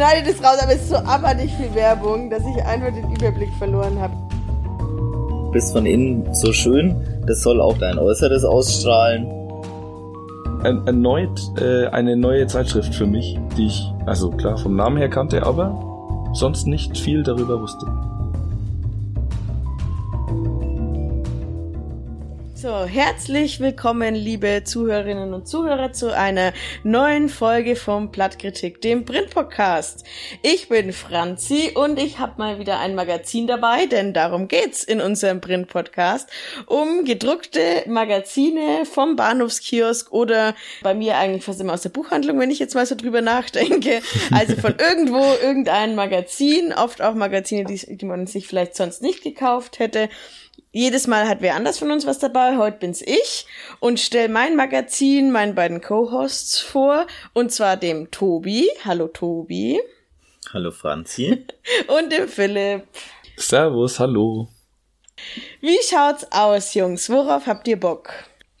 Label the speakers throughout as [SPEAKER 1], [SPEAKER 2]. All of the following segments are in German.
[SPEAKER 1] schneide das raus, aber es ist so abartig viel Werbung, dass ich einfach den Überblick verloren habe.
[SPEAKER 2] Bist von innen so schön, das soll auch dein Äußeres ausstrahlen.
[SPEAKER 3] Ein, erneut äh, eine neue Zeitschrift für mich, die ich, also klar, vom Namen her kannte, aber sonst nicht viel darüber wusste.
[SPEAKER 1] So, herzlich willkommen, liebe Zuhörerinnen und Zuhörer, zu einer neuen Folge vom Plattkritik, dem Print-Podcast. Ich bin Franzi und ich habe mal wieder ein Magazin dabei, denn darum geht's in unserem Print-Podcast, um gedruckte Magazine vom Bahnhofskiosk oder bei mir eigentlich fast immer aus der Buchhandlung, wenn ich jetzt mal so drüber nachdenke. Also von irgendwo irgendein Magazin, oft auch Magazine, die, die man sich vielleicht sonst nicht gekauft hätte jedes Mal hat wer anders von uns was dabei. Heute bin's ich und stell mein Magazin meinen beiden Co-Hosts vor. Und zwar dem Tobi. Hallo Tobi.
[SPEAKER 2] Hallo Franzi.
[SPEAKER 1] und dem Philipp.
[SPEAKER 3] Servus, hallo.
[SPEAKER 1] Wie schaut's aus, Jungs? Worauf habt ihr Bock?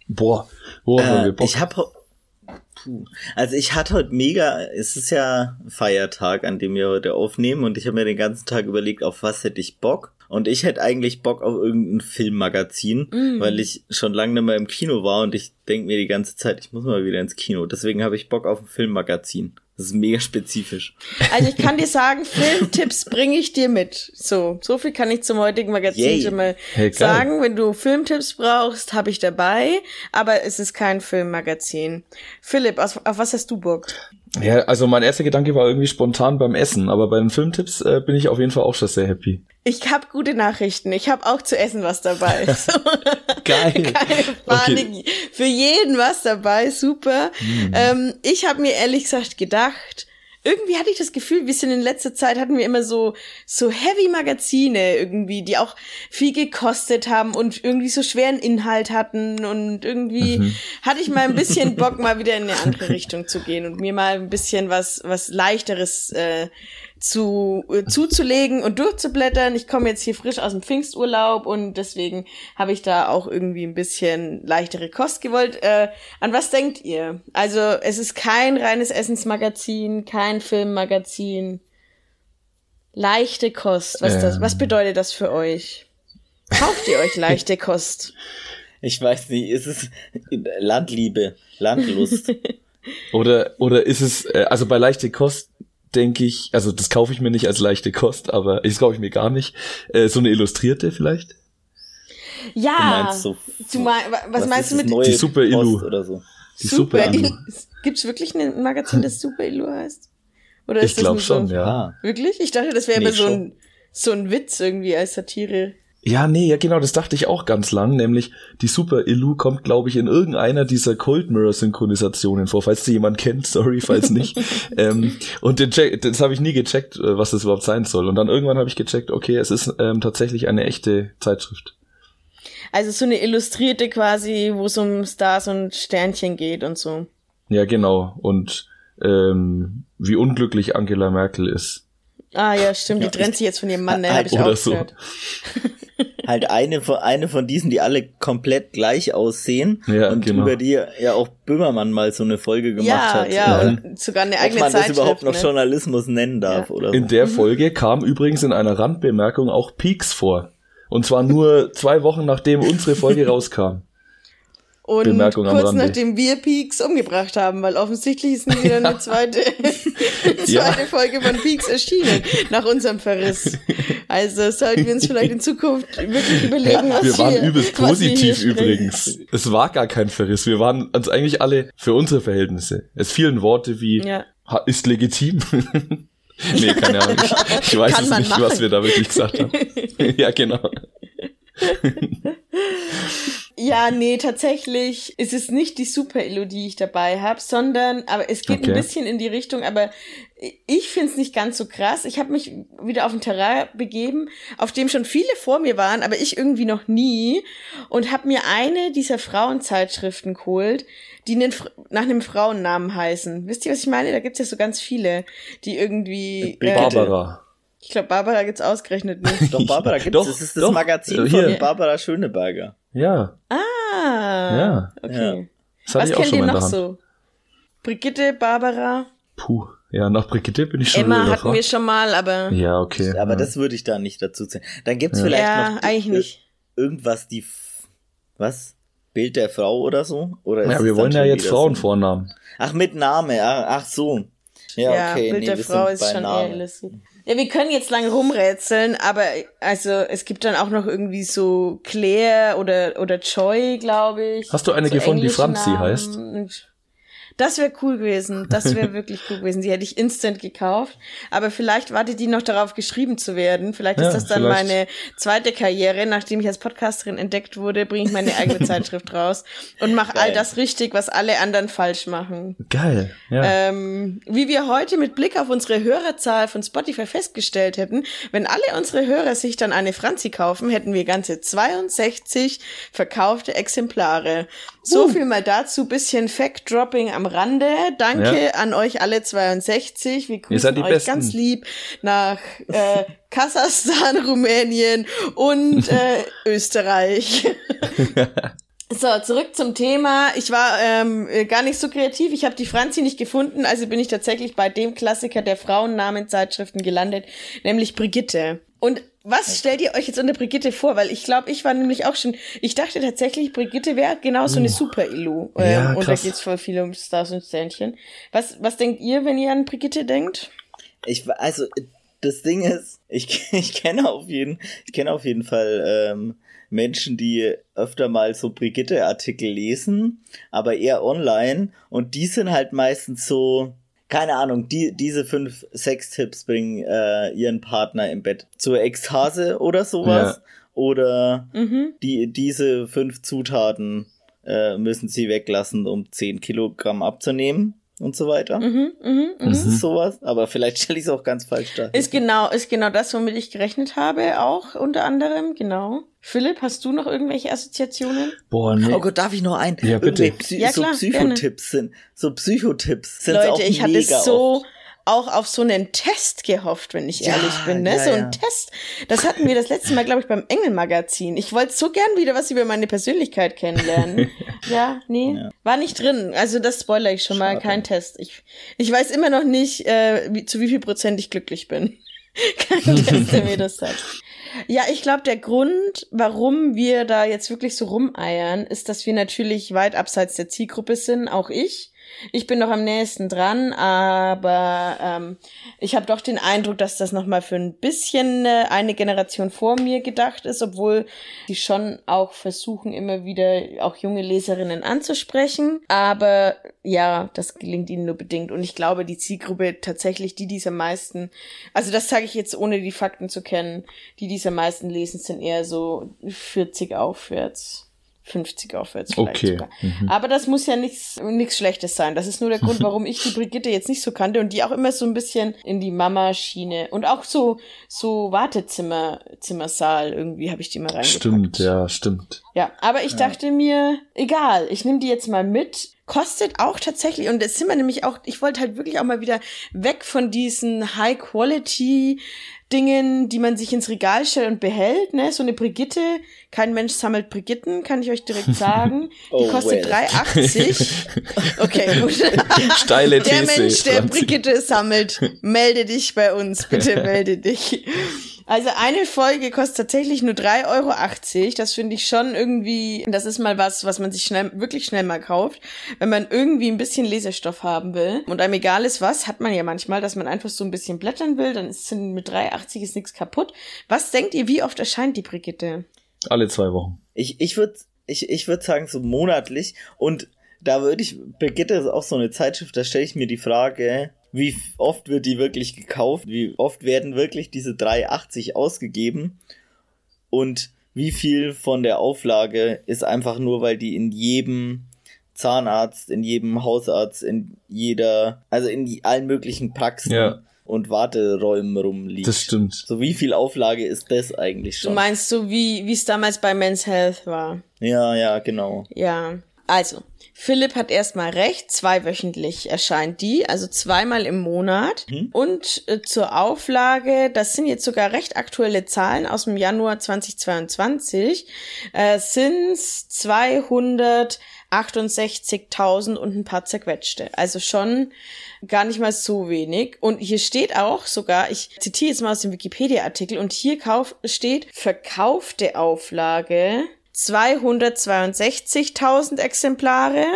[SPEAKER 3] Boah, worauf
[SPEAKER 2] äh,
[SPEAKER 3] haben wir Bock?
[SPEAKER 2] Ich hab Puh. Also ich hatte heute mega, es ist ja Feiertag, an dem wir heute aufnehmen und ich habe mir den ganzen Tag überlegt, auf was hätte ich Bock. Und ich hätte eigentlich Bock auf irgendein Filmmagazin, mm. weil ich schon lange nicht mehr im Kino war und ich denke mir die ganze Zeit, ich muss mal wieder ins Kino. Deswegen habe ich Bock auf ein Filmmagazin. Das ist mega spezifisch.
[SPEAKER 1] Also ich kann dir sagen, Filmtipps bringe ich dir mit. So, so viel kann ich zum heutigen Magazin Yay. schon mal hey, sagen. Wenn du Filmtipps brauchst, habe ich dabei. Aber es ist kein Filmmagazin. Philipp, auf, auf was hast du Bock?
[SPEAKER 3] Ja, also mein erster Gedanke war irgendwie spontan beim Essen, aber bei den Filmtipps äh, bin ich auf jeden Fall auch schon sehr happy.
[SPEAKER 1] Ich habe gute Nachrichten. Ich habe auch zu essen was dabei.
[SPEAKER 3] Geil.
[SPEAKER 1] Keine Panik. Okay. Für jeden was dabei. Super. Hm. Ähm, ich habe mir ehrlich gesagt gedacht, irgendwie hatte ich das Gefühl, wir sind in letzter Zeit hatten wir immer so so heavy Magazine irgendwie, die auch viel gekostet haben und irgendwie so schweren Inhalt hatten und irgendwie mhm. hatte ich mal ein bisschen Bock mal wieder in eine andere Richtung zu gehen und mir mal ein bisschen was was leichteres äh, zu, äh, zuzulegen und durchzublättern. Ich komme jetzt hier frisch aus dem Pfingsturlaub und deswegen habe ich da auch irgendwie ein bisschen leichtere Kost gewollt. Äh, an was denkt ihr? Also es ist kein reines Essensmagazin, kein Filmmagazin. Leichte Kost. Was, ähm. das, was ähm. bedeutet das für euch? Kauft ihr euch leichte Kost?
[SPEAKER 2] Ich weiß nicht, ist es Landliebe, Landlust?
[SPEAKER 3] oder, oder ist es, äh, also bei leichte Kost denke ich, also das kaufe ich mir nicht als leichte Kost, aber das kaufe ich mir gar nicht. Äh, so eine illustrierte vielleicht?
[SPEAKER 1] Ja. Du meinst so, du mein, was, was meinst du mit
[SPEAKER 3] die Super Illu
[SPEAKER 2] oder so?
[SPEAKER 3] Die Super, Super Illu.
[SPEAKER 1] Gibt's wirklich ein Magazin, das Super Illu heißt? Oder ist
[SPEAKER 3] ich glaube schon,
[SPEAKER 1] so?
[SPEAKER 3] ja.
[SPEAKER 1] Wirklich? Ich dachte, das wäre nee, immer so ein so ein Witz irgendwie als Satire.
[SPEAKER 3] Ja, nee, ja genau, das dachte ich auch ganz lang, nämlich die Super Illu kommt, glaube ich, in irgendeiner dieser Cold Mirror Synchronisationen vor, falls sie jemand kennt, sorry, falls nicht. ähm, und den check, das habe ich nie gecheckt, äh, was das überhaupt sein soll. Und dann irgendwann habe ich gecheckt, okay, es ist ähm, tatsächlich eine echte Zeitschrift.
[SPEAKER 1] Also so eine illustrierte quasi, wo es um Stars und Sternchen geht und so.
[SPEAKER 3] Ja, genau. Und ähm, wie unglücklich Angela Merkel ist.
[SPEAKER 1] Ah ja, stimmt, die ja, trennt sich jetzt von ihrem Mann, ne, habe ich auch so. gehört.
[SPEAKER 2] halt eine von, eine von diesen, die alle komplett gleich aussehen
[SPEAKER 3] ja,
[SPEAKER 2] und
[SPEAKER 3] genau.
[SPEAKER 2] über die ja auch Böhmermann mal so eine Folge gemacht
[SPEAKER 1] ja,
[SPEAKER 2] hat.
[SPEAKER 1] Ja, und sogar eine eigene
[SPEAKER 2] Ob man
[SPEAKER 1] das
[SPEAKER 2] überhaupt noch
[SPEAKER 1] ne?
[SPEAKER 2] Journalismus nennen darf ja. oder
[SPEAKER 3] In der Folge kam übrigens in einer Randbemerkung auch Peaks vor. Und zwar nur zwei Wochen nachdem unsere Folge rauskam.
[SPEAKER 1] Und Bemerkung kurz nachdem wir Peaks umgebracht haben, weil offensichtlich ist wieder eine zweite, zweite ja. Folge von Peaks erschienen, nach unserem Verriss. Also sollten wir uns vielleicht in Zukunft wirklich überlegen, was
[SPEAKER 3] Wir waren
[SPEAKER 1] hier,
[SPEAKER 3] übelst positiv übrigens. Es war gar kein Verriss. Wir waren uns eigentlich alle für unsere Verhältnisse. Es fielen Worte wie, ja. ist legitim. nee, keine Ahnung. Ich, ich weiß Kann es nicht, machen. was wir da wirklich gesagt haben. ja, genau.
[SPEAKER 1] Ja, nee, tatsächlich ist es nicht die Super-Illu, die ich dabei habe, sondern, aber es geht okay. ein bisschen in die Richtung, aber ich find's nicht ganz so krass. Ich habe mich wieder auf ein Terrain begeben, auf dem schon viele vor mir waren, aber ich irgendwie noch nie und habe mir eine dieser Frauenzeitschriften geholt, die nach einem Frauennamen heißen. Wisst ihr, was ich meine? Da gibt's ja so ganz viele, die irgendwie...
[SPEAKER 3] Äh, Barbara.
[SPEAKER 1] Ich glaube, Barbara gibt's ausgerechnet nicht.
[SPEAKER 2] Doch, Barbara gibt's. Doch, das ist das doch, Magazin hier. von Barbara Schöneberger.
[SPEAKER 3] Ja.
[SPEAKER 1] Ah.
[SPEAKER 3] Ja.
[SPEAKER 1] Okay.
[SPEAKER 3] Ja.
[SPEAKER 1] Was kennt ihr noch so? Brigitte, Barbara?
[SPEAKER 3] Puh. Ja, nach Brigitte bin ich schon
[SPEAKER 1] Emma hatten wir
[SPEAKER 3] überrascht.
[SPEAKER 1] schon mal, aber
[SPEAKER 3] Ja, okay.
[SPEAKER 2] Aber
[SPEAKER 3] ja.
[SPEAKER 2] das würde ich da nicht dazu zählen. Dann gibt's
[SPEAKER 3] Ja.
[SPEAKER 2] vielleicht
[SPEAKER 1] ja,
[SPEAKER 2] noch
[SPEAKER 1] eigentlich nicht.
[SPEAKER 2] irgendwas, die, F- was? Bild der Frau oder so? Oder ist
[SPEAKER 3] ja, wir wollen ja
[SPEAKER 2] schon
[SPEAKER 3] jetzt Frauenvornamen.
[SPEAKER 2] So? Ach, mit Name, ach, ach so. Ja,
[SPEAKER 1] Ja,
[SPEAKER 2] okay.
[SPEAKER 1] Bild
[SPEAKER 2] nee,
[SPEAKER 1] der
[SPEAKER 2] wir
[SPEAKER 1] Frau ist schon
[SPEAKER 2] Name.
[SPEAKER 1] eher illustriert. Ja, wir können jetzt lange rumrätseln, aber also es gibt dann auch noch irgendwie so Claire oder oder Joy, glaube ich.
[SPEAKER 3] Hast du eine
[SPEAKER 1] so
[SPEAKER 3] gefunden, die Franzi
[SPEAKER 1] Namen.
[SPEAKER 3] heißt?
[SPEAKER 1] Das wäre cool gewesen. Das wäre wirklich cool gewesen. Die hätte ich instant gekauft. Aber vielleicht wartet die noch darauf, geschrieben zu werden. Vielleicht
[SPEAKER 3] Ja,
[SPEAKER 1] ist das dann
[SPEAKER 3] vielleicht.
[SPEAKER 1] meine zweite Karriere. Nachdem ich als Podcasterin entdeckt wurde, bringe ich meine eigene Zeitschrift raus und mache all das richtig, was alle anderen falsch machen.
[SPEAKER 3] Geil. Ja.
[SPEAKER 1] Ähm, wie wir heute mit Blick auf unsere Hörerzahl von Spotify festgestellt hätten, wenn alle unsere Hörer sich dann eine Franzi kaufen, hätten wir ganze 62 verkaufte Exemplare. So viel mal dazu, bisschen Fact-Dropping am Rande. Danke
[SPEAKER 3] Ja.
[SPEAKER 1] an euch alle 62. Wir grüßen euch
[SPEAKER 3] Besten.
[SPEAKER 1] ganz lieb nach äh, Kasachstan, Rumänien und äh, Österreich. So, zurück zum Thema. Ich war ähm, äh, gar nicht so kreativ. Ich habe die Franzi nicht gefunden, also bin ich tatsächlich bei dem Klassiker der Frauennamenzeitschriften gelandet, nämlich Brigitte. Und was stellt ihr euch jetzt unter Brigitte vor? Weil ich glaube, ich war nämlich auch schon, ich dachte tatsächlich, Brigitte wäre genau so eine Super-Illu. Ähm,
[SPEAKER 3] Ja,
[SPEAKER 1] und da geht's voll viel um Stars und Sternchen. Was, was denkt ihr, wenn ihr an Brigitte denkt?
[SPEAKER 2] Ich, also, das Ding ist, ich, ich kenne auf jeden, ich kenne auf jeden Fall ähm, Menschen, die öfter mal so Brigitte-Artikel lesen, aber eher online und die sind halt meistens so, keine Ahnung, die, diese fünf Sextipps bringen äh, ihren Partner im Bett zur Ekstase oder sowas.
[SPEAKER 3] Ja.
[SPEAKER 2] Oder
[SPEAKER 1] Mhm.
[SPEAKER 2] die, diese fünf Zutaten äh, müssen sie weglassen, um 10 Kilogramm abzunehmen und so weiter.
[SPEAKER 1] Mhm, mhm, mhm.
[SPEAKER 2] Das ist sowas, aber vielleicht stelle ich es auch ganz falsch dar.
[SPEAKER 1] Ist genau, ist genau das, womit ich gerechnet habe, auch unter anderem, genau. Philipp, hast du noch irgendwelche Assoziationen?
[SPEAKER 3] Boah, nee.
[SPEAKER 2] Oh Gott, darf ich noch ein?
[SPEAKER 3] Ja, bitte.
[SPEAKER 2] Psy
[SPEAKER 1] Ja,
[SPEAKER 2] so
[SPEAKER 1] klar,
[SPEAKER 2] Psychotipps sind, so Psychotipps sind auch
[SPEAKER 1] Leute, ich hatte
[SPEAKER 2] mega
[SPEAKER 1] so
[SPEAKER 2] oft.
[SPEAKER 1] Auch auf so einen Test gehofft, wenn ich
[SPEAKER 2] Ja,
[SPEAKER 1] ehrlich bin. Ne?
[SPEAKER 2] ja,
[SPEAKER 1] so ein Test. Das hatten wir das letzte Mal, glaube ich, beim Engel-Magazin. Ich wollte so gern wieder was über meine Persönlichkeit kennenlernen. ja, nee, war nicht drin. Also das spoilere ich schon mal,
[SPEAKER 2] Schade.
[SPEAKER 1] kein Test. Ich, ich weiß immer noch nicht, äh, wie, zu wie viel Prozent ich glücklich bin. kein Test, der mir das sagt. Ja, ich glaube, der Grund, warum wir da jetzt wirklich so rumeiern, ist, dass wir natürlich weit abseits der Zielgruppe sind, auch ich. Ich bin noch am nächsten dran, aber ähm, ich habe doch den Eindruck, dass das nochmal für ein bisschen äh, eine Generation vor mir gedacht ist, obwohl die schon auch versuchen, immer wieder auch junge Leserinnen anzusprechen. Aber ja, das gelingt ihnen nur bedingt. Und ich glaube, die Zielgruppe tatsächlich, die diese meisten, also das sage ich jetzt ohne die Fakten zu kennen, die diese meisten lesen, sind eher so 40 aufwärts. 50 aufwärts vielleicht
[SPEAKER 3] Okay.
[SPEAKER 1] sogar.
[SPEAKER 3] Mhm.
[SPEAKER 1] Aber das muss ja nichts nichts Schlechtes sein. Das ist nur der Grund, warum ich die Brigitte jetzt nicht so kannte und die auch immer so ein bisschen in die Mama-Schiene und auch so so Wartezimmer Zimmersaal irgendwie habe ich die mal reingepackt.
[SPEAKER 3] Stimmt, ja, stimmt.
[SPEAKER 1] Ja, aber ich dachte mir, egal, ich nehme die jetzt mal mit. Kostet auch tatsächlich, und das sind wir nämlich auch, ich wollte halt wirklich auch mal wieder weg von diesen High-Quality-Dingen, die man sich ins Regal stellt und behält, ne? So eine Brigitte, kein Mensch sammelt Brigitten, kann ich euch direkt sagen. Die
[SPEAKER 2] Oh,
[SPEAKER 1] kostet
[SPEAKER 2] well.
[SPEAKER 1] 3,80. Okay, gut.
[SPEAKER 3] Steile
[SPEAKER 1] Der
[SPEAKER 3] These.
[SPEAKER 1] Mensch, der
[SPEAKER 3] Franzi.
[SPEAKER 1] Brigitte sammelt, melde dich bei uns, bitte melde dich. Also eine Folge kostet tatsächlich nur 3,80 Euro. Das finde ich schon irgendwie, das ist mal was, was man sich schnell, wirklich schnell mal kauft. Wenn man irgendwie ein bisschen Lesestoff haben will und einem egal ist was, hat man ja manchmal, dass man einfach so ein bisschen blättern will, dann ist mit 3,80 ist nichts kaputt. Was denkt ihr, wie oft erscheint die Brigitte?
[SPEAKER 3] Alle zwei Wochen.
[SPEAKER 2] Ich, ich würde ich, ich würd sagen, so monatlich. Und da würde ich, Brigitte ist auch so eine Zeitschrift, da stelle ich mir die Frage, wie oft wird die wirklich gekauft? Wie oft werden wirklich diese 3,80 ausgegeben? Und wie viel von der Auflage ist einfach nur, weil die in jedem Zahnarzt, in jedem Hausarzt, in jeder, also in die, allen möglichen Praxen
[SPEAKER 3] Ja.
[SPEAKER 2] und Warteräumen rumliegt.
[SPEAKER 3] Das stimmt.
[SPEAKER 2] So wie viel Auflage ist das eigentlich
[SPEAKER 1] Du
[SPEAKER 2] schon?
[SPEAKER 1] meinst so, wie wie es damals bei Men's Health war?
[SPEAKER 2] ja, ja, genau.
[SPEAKER 1] Ja. Also, Philipp hat erstmal recht, zweiwöchentlich erscheint die, also zweimal im Monat. Mhm. Und äh, zur Auflage, das sind jetzt sogar recht aktuelle Zahlen aus dem Januar 2022, äh, sind 268.000 und ein paar zerquetschte. Also schon gar nicht mal so wenig. Und hier steht auch sogar, ich zitiere jetzt mal aus dem Wikipedia-Artikel, und hier kauf, steht verkaufte Auflage 262.000 Exemplare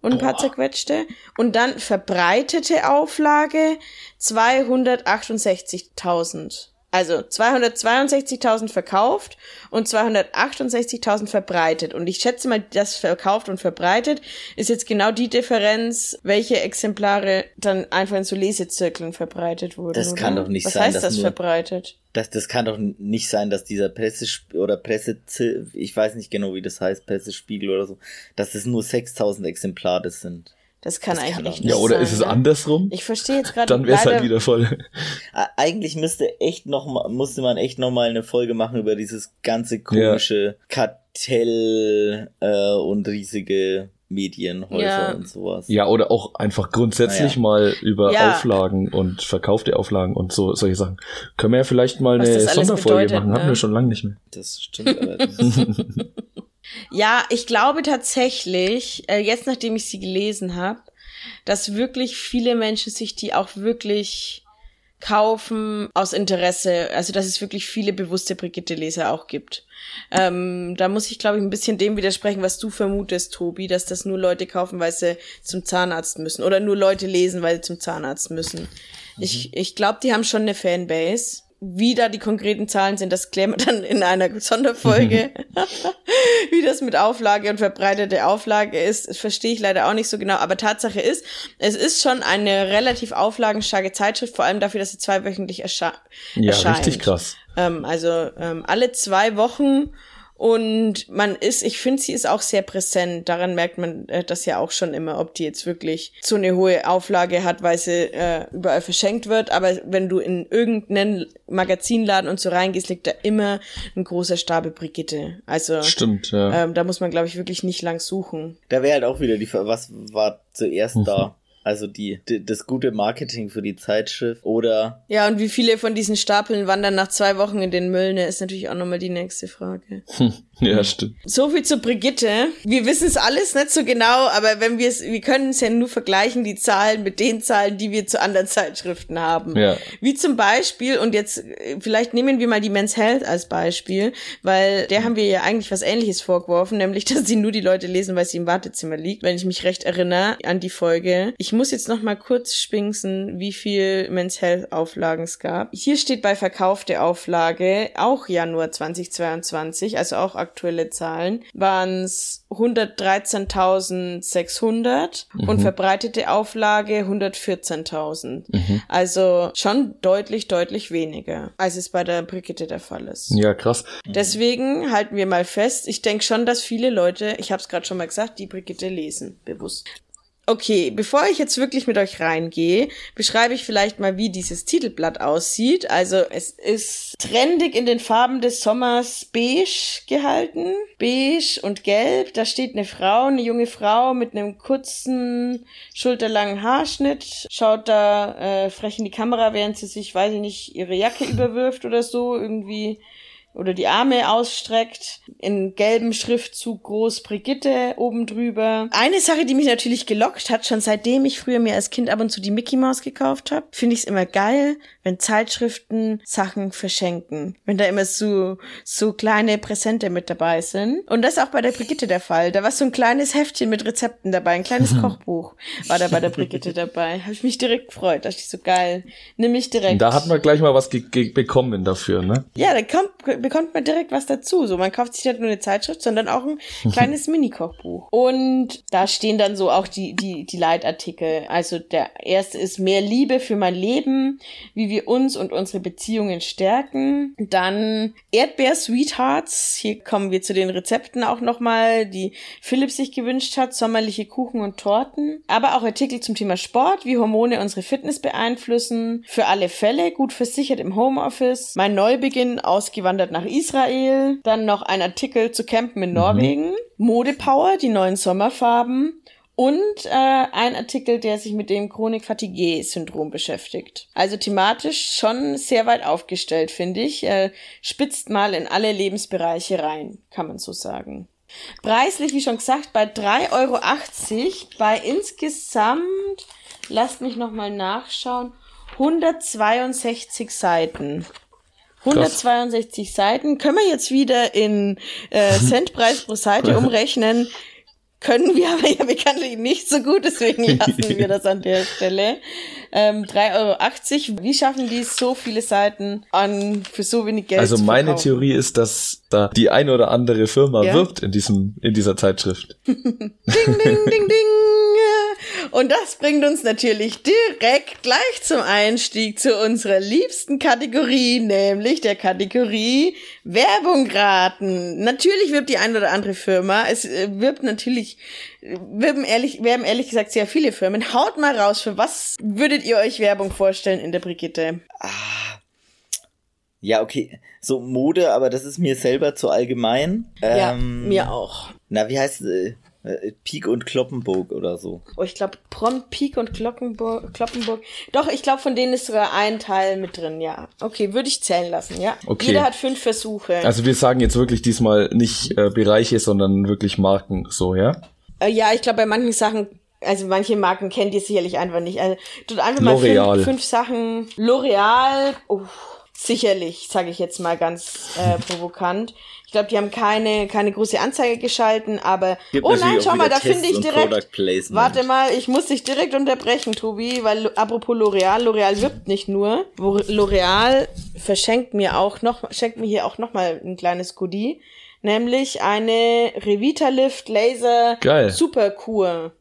[SPEAKER 1] und ein paar zerquetschte. Und dann verbreitete Auflage 268.000. Also 262.000 verkauft und 268.000 verbreitet. Und ich schätze mal, das verkauft und verbreitet ist jetzt genau die Differenz, welche Exemplare dann einfach in so Lesezirkeln verbreitet wurden.
[SPEAKER 2] Das kann doch nicht
[SPEAKER 1] Was
[SPEAKER 2] sein.
[SPEAKER 1] Was heißt das verbreitet?
[SPEAKER 2] Das, das kann doch nicht sein, dass dieser Presse oder Presse, ich weiß nicht genau, wie das heißt, Pressespiegel oder so, dass das nur 6000 Exemplare sind.
[SPEAKER 1] Das kann das eigentlich kann nicht
[SPEAKER 3] Ja, oder sein, ist es ne? andersrum?
[SPEAKER 1] Ich verstehe jetzt gerade.
[SPEAKER 3] Dann wäre es halt wieder voll.
[SPEAKER 2] Eigentlich müsste echt noch mal, musste man echt noch mal eine Folge machen über dieses ganze komische ja. Kartell äh, und riesige Medienhäuser ja. und sowas.
[SPEAKER 3] Ja, oder auch einfach grundsätzlich ja. mal über ja. Auflagen und verkaufte Auflagen und so solche Sachen. Können wir ja vielleicht mal Was eine Sonderfolge bedeutet, machen, ne? hatten wir schon lange nicht mehr.
[SPEAKER 2] Das stimmt
[SPEAKER 1] Ja, ich glaube tatsächlich, äh, jetzt nachdem ich sie gelesen habe, dass wirklich viele Menschen sich die auch wirklich kaufen aus Interesse. Also dass es wirklich viele bewusste Brigitte-Leser auch gibt. Ähm, da muss ich, glaube ich, ein bisschen dem widersprechen, was du vermutest, Tobi, dass das nur Leute kaufen, weil sie zum Zahnarzt müssen. Oder nur Leute lesen, weil sie zum Zahnarzt müssen. Mhm. Ich, ich glaube, die haben schon eine Fanbase. Wie da die konkreten Zahlen sind, das klären wir dann in einer Sonderfolge. Wie das mit Auflage und verbreitete Auflage ist, das verstehe ich leider auch nicht so genau. Aber Tatsache ist, es ist schon eine relativ auflagenstarke Zeitschrift, vor allem dafür, dass sie zweiwöchentlich ersche
[SPEAKER 3] ja, erscheint. Ja, richtig krass.
[SPEAKER 1] Ähm, also ähm, alle zwei Wochen und man ist, ich finde, sie ist auch sehr präsent. Daran merkt man äh, das ja auch schon immer, ob die jetzt wirklich so eine hohe Auflage hat, weil sie äh, überall verschenkt wird. Aber wenn du in irgendeinen Magazinladen und so reingehst, liegt da immer ein großer Stapel Brigitte. Also
[SPEAKER 3] stimmt, ja.
[SPEAKER 1] Ähm, da muss man, glaube ich, wirklich nicht lang suchen.
[SPEAKER 2] Da wäre halt auch wieder die, was war zuerst mhm. da? Also die, die, das gute Marketing für die Zeitschrift oder.
[SPEAKER 1] Ja, und wie viele von diesen Stapeln wandern nach zwei Wochen in den Müll, ne, ist natürlich auch nochmal die nächste Frage.
[SPEAKER 3] ja, stimmt.
[SPEAKER 1] So viel zu Brigitte. Wir wissen es alles nicht so genau, aber wenn wir es, wir können es ja nur vergleichen, die Zahlen mit den Zahlen, die wir zu anderen Zeitschriften haben.
[SPEAKER 3] Ja.
[SPEAKER 1] Wie zum Beispiel, und jetzt, vielleicht nehmen wir mal die Men's Health als Beispiel, weil der haben wir ja eigentlich was ähnliches vorgeworfen, nämlich, dass sie nur die Leute lesen, weil sie im Wartezimmer liegt, wenn ich mich recht erinnere an die Folge. Ich muss jetzt noch mal kurz spinksen, wie viel Men's Health Auflagen es gab. Hier steht bei verkaufte Auflage auch Januar 2022, also auch aktuelle Zahlen, waren es 113.600 mhm. und verbreitete Auflage 114.000. Mhm. Also schon deutlich, deutlich weniger, als es bei der Brigitte der Fall ist.
[SPEAKER 3] Ja, krass.
[SPEAKER 1] Deswegen halten wir mal fest, ich denke schon, dass viele Leute, ich habe es gerade schon mal gesagt, die Brigitte lesen, bewusst. Okay, bevor ich jetzt wirklich mit euch reingehe, beschreibe ich vielleicht mal, wie dieses Titelblatt aussieht. Also es ist trendig in den Farben des Sommers beige gehalten. Beige und gelb. Da steht eine Frau, eine junge Frau mit einem kurzen, schulterlangen Haarschnitt. Schaut da äh, frech in die Kamera, während sie sich, weiß ich nicht, ihre Jacke überwirft oder so. Irgendwie oder die Arme ausstreckt, in gelbem Schriftzug groß Brigitte oben drüber. Eine Sache, die mich natürlich gelockt hat, schon seitdem ich früher mir als Kind ab und zu die Mickey Mouse gekauft habe, finde ich es immer geil, wenn Zeitschriften Sachen verschenken. Wenn da immer so, so kleine Präsente mit dabei sind. Und das ist auch bei der Brigitte der Fall. Da war so ein kleines Heftchen mit Rezepten dabei, ein kleines Kochbuch war da bei der Brigitte dabei. Habe ich mich direkt gefreut. Dachte ich so geil. Nimm mich direkt.
[SPEAKER 3] Da hat man gleich mal was bekommen dafür, ne?
[SPEAKER 1] Ja, da kommt bekommt man direkt was dazu. So, man kauft sich nicht nur eine Zeitschrift, sondern auch ein kleines Mini-Kochbuch. Und da stehen dann so auch die, die, die Leitartikel. Also der erste ist mehr Liebe für mein Leben, wie wir uns und unsere Beziehungen stärken. Dann Erdbeer-Sweethearts. Hier kommen wir zu den Rezepten auch nochmal, die Philipp sich gewünscht hat. Sommerliche Kuchen und Torten. Aber auch Artikel zum Thema Sport, wie Hormone unsere Fitness beeinflussen. Für alle Fälle, gut versichert im Homeoffice. Mein Neubeginn, ausgewanderten nach Israel. Dann noch ein Artikel zu Campen in Norwegen. Mhm. Modepower, die neuen Sommerfarben. Und äh, ein Artikel, der sich mit dem Chronik-Fatigue-Syndrom beschäftigt. Also thematisch schon sehr weit aufgestellt, finde ich. Äh, spitzt mal in alle Lebensbereiche rein, kann man so sagen. Preislich, wie schon gesagt, bei 3,80 Euro, bei insgesamt, lasst mich nochmal nachschauen, 162 Seiten. 162 Krass. Seiten. Können wir jetzt wieder in äh, Centpreis pro Seite umrechnen? Können wir aber ja bekanntlich nicht so gut, deswegen lassen wir das an der Stelle. Ähm, 3,80 Euro. Wie schaffen die so viele Seiten an für so wenig Geld?
[SPEAKER 3] Also meine Theorie ist, dass da die eine oder andere Firma ja? wirbt in diesem, in dieser Zeitschrift. ding, ding, ding,
[SPEAKER 1] ding. Und das bringt uns natürlich direkt gleich zum Einstieg zu unserer liebsten Kategorie, nämlich der Kategorie Werbung raten. Natürlich wirbt die eine oder andere Firma. Es äh, wirbt natürlich, wirben ehrlich, werben ehrlich gesagt sehr viele Firmen. Haut mal raus, für was würdet ihr euch Werbung vorstellen in der Brigitte? Ah.
[SPEAKER 2] Ja, okay. So Mode, aber das ist mir selber zu allgemein.
[SPEAKER 1] Ja, ähm, mir auch.
[SPEAKER 2] Na, wie heißt äh, äh, Pik und Kloppenburg oder so.
[SPEAKER 1] Oh, ich glaube Prom, Pik und Kloppenburg, Kloppenburg. Doch, ich glaube, von denen ist sogar ein Teil mit drin, ja. Okay, würde ich zählen lassen, ja. Okay. Jeder hat fünf Versuche.
[SPEAKER 3] Also wir sagen jetzt wirklich diesmal nicht äh, Bereiche, sondern wirklich Marken, so, ja?
[SPEAKER 1] Äh, ja, ich glaube, bei manchen Sachen also manche Marken kennt ihr sicherlich einfach nicht. Also tut einfach mal fünf, fünf Sachen. L'Oreal, oh, sicherlich, sage ich jetzt mal ganz äh, provokant glaube, die haben keine, keine große Anzeige geschalten, aber.
[SPEAKER 2] Gibt oh nein, schau mal, da finde ich direkt.
[SPEAKER 1] Warte mal, ich muss dich direkt unterbrechen, Tobi, weil apropos L'Oreal, L'Oreal wirbt nicht nur. L'Oreal verschenkt mir auch noch, schenkt mir hier auch noch mal ein kleines Goodie, nämlich eine Revitalift Laser Geil. Superkur,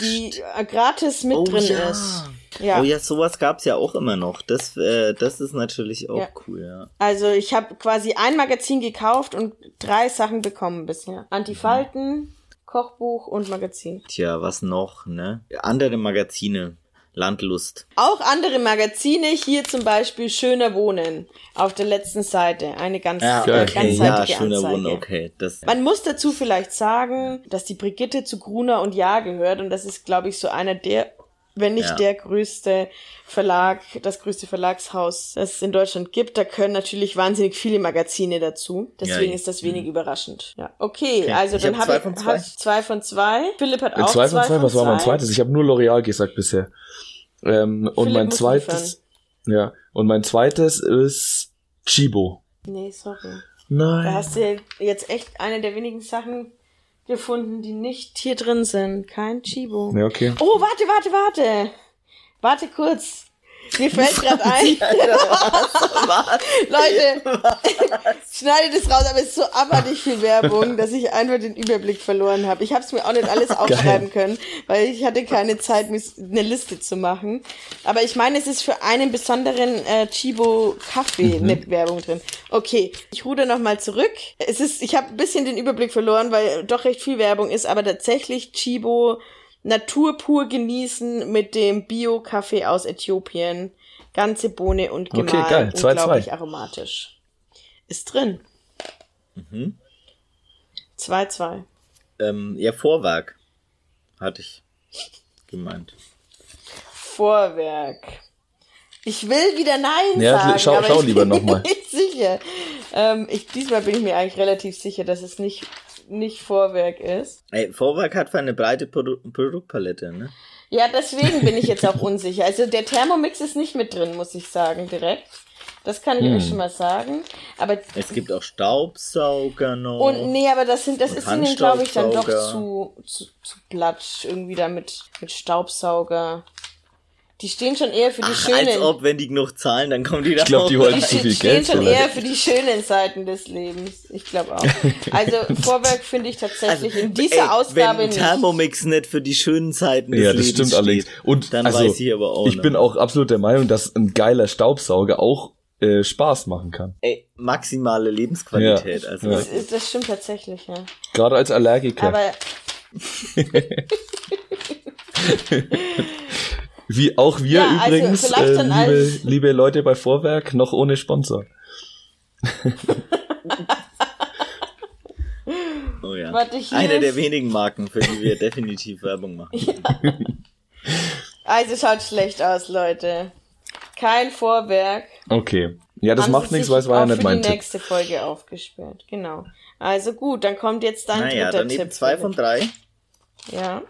[SPEAKER 1] die gratis mit oh, drin ja. ist.
[SPEAKER 2] Ja. Oh ja, sowas gab's ja auch immer noch. Das, äh, das ist natürlich auch ja. cool, ja.
[SPEAKER 1] Also ich habe quasi ein Magazin gekauft und drei Sachen bekommen bisher. Antifalten, mhm. Kochbuch und Magazin.
[SPEAKER 2] Tja, was noch, ne? Andere Magazine. Landlust.
[SPEAKER 1] Auch andere Magazine, hier zum Beispiel Schöner Wohnen auf der letzten Seite. Eine ganz
[SPEAKER 2] ja, okay. äh, ganzseitige ja, Schöner Anzeige. Wohnen, okay.
[SPEAKER 1] Das Man muss dazu vielleicht sagen, dass die Brigitte zu Gruner und Ja gehört und das ist, glaube ich, so einer der wenn nicht ja. der größte Verlag, das größte Verlagshaus, das es in Deutschland gibt. Da können natürlich wahnsinnig viele Magazine dazu. Deswegen ja, ist das wenig mhm. überraschend. Ja, okay, okay. also ich dann habe hab ich zwei. zwei von zwei. Philipp hat auch zwei, zwei von zwei.
[SPEAKER 3] Was war mein zweites? Ich habe nur L'Oreal gesagt bisher. Ähm, und mein zweites, ja, und mein zweites ist Chibo.
[SPEAKER 1] Nee, sorry.
[SPEAKER 3] Nein.
[SPEAKER 1] Da hast du jetzt echt eine der wenigen Sachen gefunden, die nicht hier drin sind. Kein Chibo.
[SPEAKER 3] Ja, okay.
[SPEAKER 1] Oh, warte, warte, warte. Warte kurz. Mir fällt gerade ein. Leute, schneidet es raus, aber es ist so abartig viel Werbung, dass ich einfach den Überblick verloren habe. Ich habe es mir auch nicht alles aufschreiben können, weil ich hatte keine Zeit, mir eine Liste zu machen. Aber ich meine, es ist für einen besonderen äh, Chibo Kaffee mhm. mit Werbung drin. Okay, ich ruder nochmal zurück. Es ist, ich habe ein bisschen den Überblick verloren, weil doch recht viel Werbung ist, aber tatsächlich Chibo Natur pur genießen mit dem Bio-Kaffee aus Äthiopien. Ganze Bohne und gemahlen. Okay, geil. Zwei, unglaublich zwei. aromatisch. Ist drin. Mhm. 2-2.
[SPEAKER 2] Ähm, ja, Vorwerk. Hatte ich gemeint.
[SPEAKER 1] Vorwerk. Ich will wieder Nein ja, sagen. Schau, aber schau ich lieber nochmal. Nicht sicher. Ähm, ich, diesmal bin ich mir eigentlich relativ sicher, dass es nicht nicht Vorwerk ist.
[SPEAKER 2] Ey, Vorwerk hat für eine breite Produ Produktpalette, ne?
[SPEAKER 1] Ja, deswegen bin ich jetzt auch unsicher. Also der Thermomix ist nicht mit drin, muss ich sagen, direkt. Das kann ich hm. euch schon mal sagen. Aber
[SPEAKER 2] es gibt auch Staubsauger noch.
[SPEAKER 1] Und nee, aber das sind, das ist ihnen, glaube ich, dann doch zu, zu, zu platsch irgendwie da mit, mit Staubsauger. Die stehen schon eher für die Ach, schönen.
[SPEAKER 2] Als ob, wenn die genug zahlen, dann kommen die da
[SPEAKER 3] Ich glaube, die wollen zu viel Geld.
[SPEAKER 1] Die stehen schon eher für die schönen Seiten des Lebens. Ich glaube auch. Also Vorwerk finde ich tatsächlich also, in dieser ey, Ausgabe
[SPEAKER 2] wenn Thermomix nicht. nicht für die schönen Seiten des
[SPEAKER 3] ja,
[SPEAKER 2] Lebens
[SPEAKER 3] Ja, das stimmt allerdings. Und dann also, weiß ich aber auch. Ich ne? bin auch absolut der Meinung, dass ein geiler Staubsauger auch äh, Spaß machen kann.
[SPEAKER 2] Ey, maximale Lebensqualität. Ja. Also
[SPEAKER 1] ja. Das, das stimmt tatsächlich, ja.
[SPEAKER 3] Gerade als Allergiker.
[SPEAKER 1] Aber
[SPEAKER 3] Wie auch wir ja, also übrigens, also äh, liebe, liebe Leute bei Vorwerk, noch ohne Sponsor.
[SPEAKER 1] oh ja.
[SPEAKER 2] Warte, Eine der wenigen Marken, für die wir definitiv Werbung machen. Ja.
[SPEAKER 1] Also schaut schlecht aus, Leute. Kein Vorwerk.
[SPEAKER 3] Okay. Ja, das
[SPEAKER 1] Haben
[SPEAKER 3] macht nichts, weil es war ja nicht mein Tipp.
[SPEAKER 1] für die nächste Folge aufgesperrt, genau. Also gut, dann kommt jetzt dein
[SPEAKER 2] naja,
[SPEAKER 1] dritter Tipp.
[SPEAKER 2] zwei von drei.
[SPEAKER 1] Ja.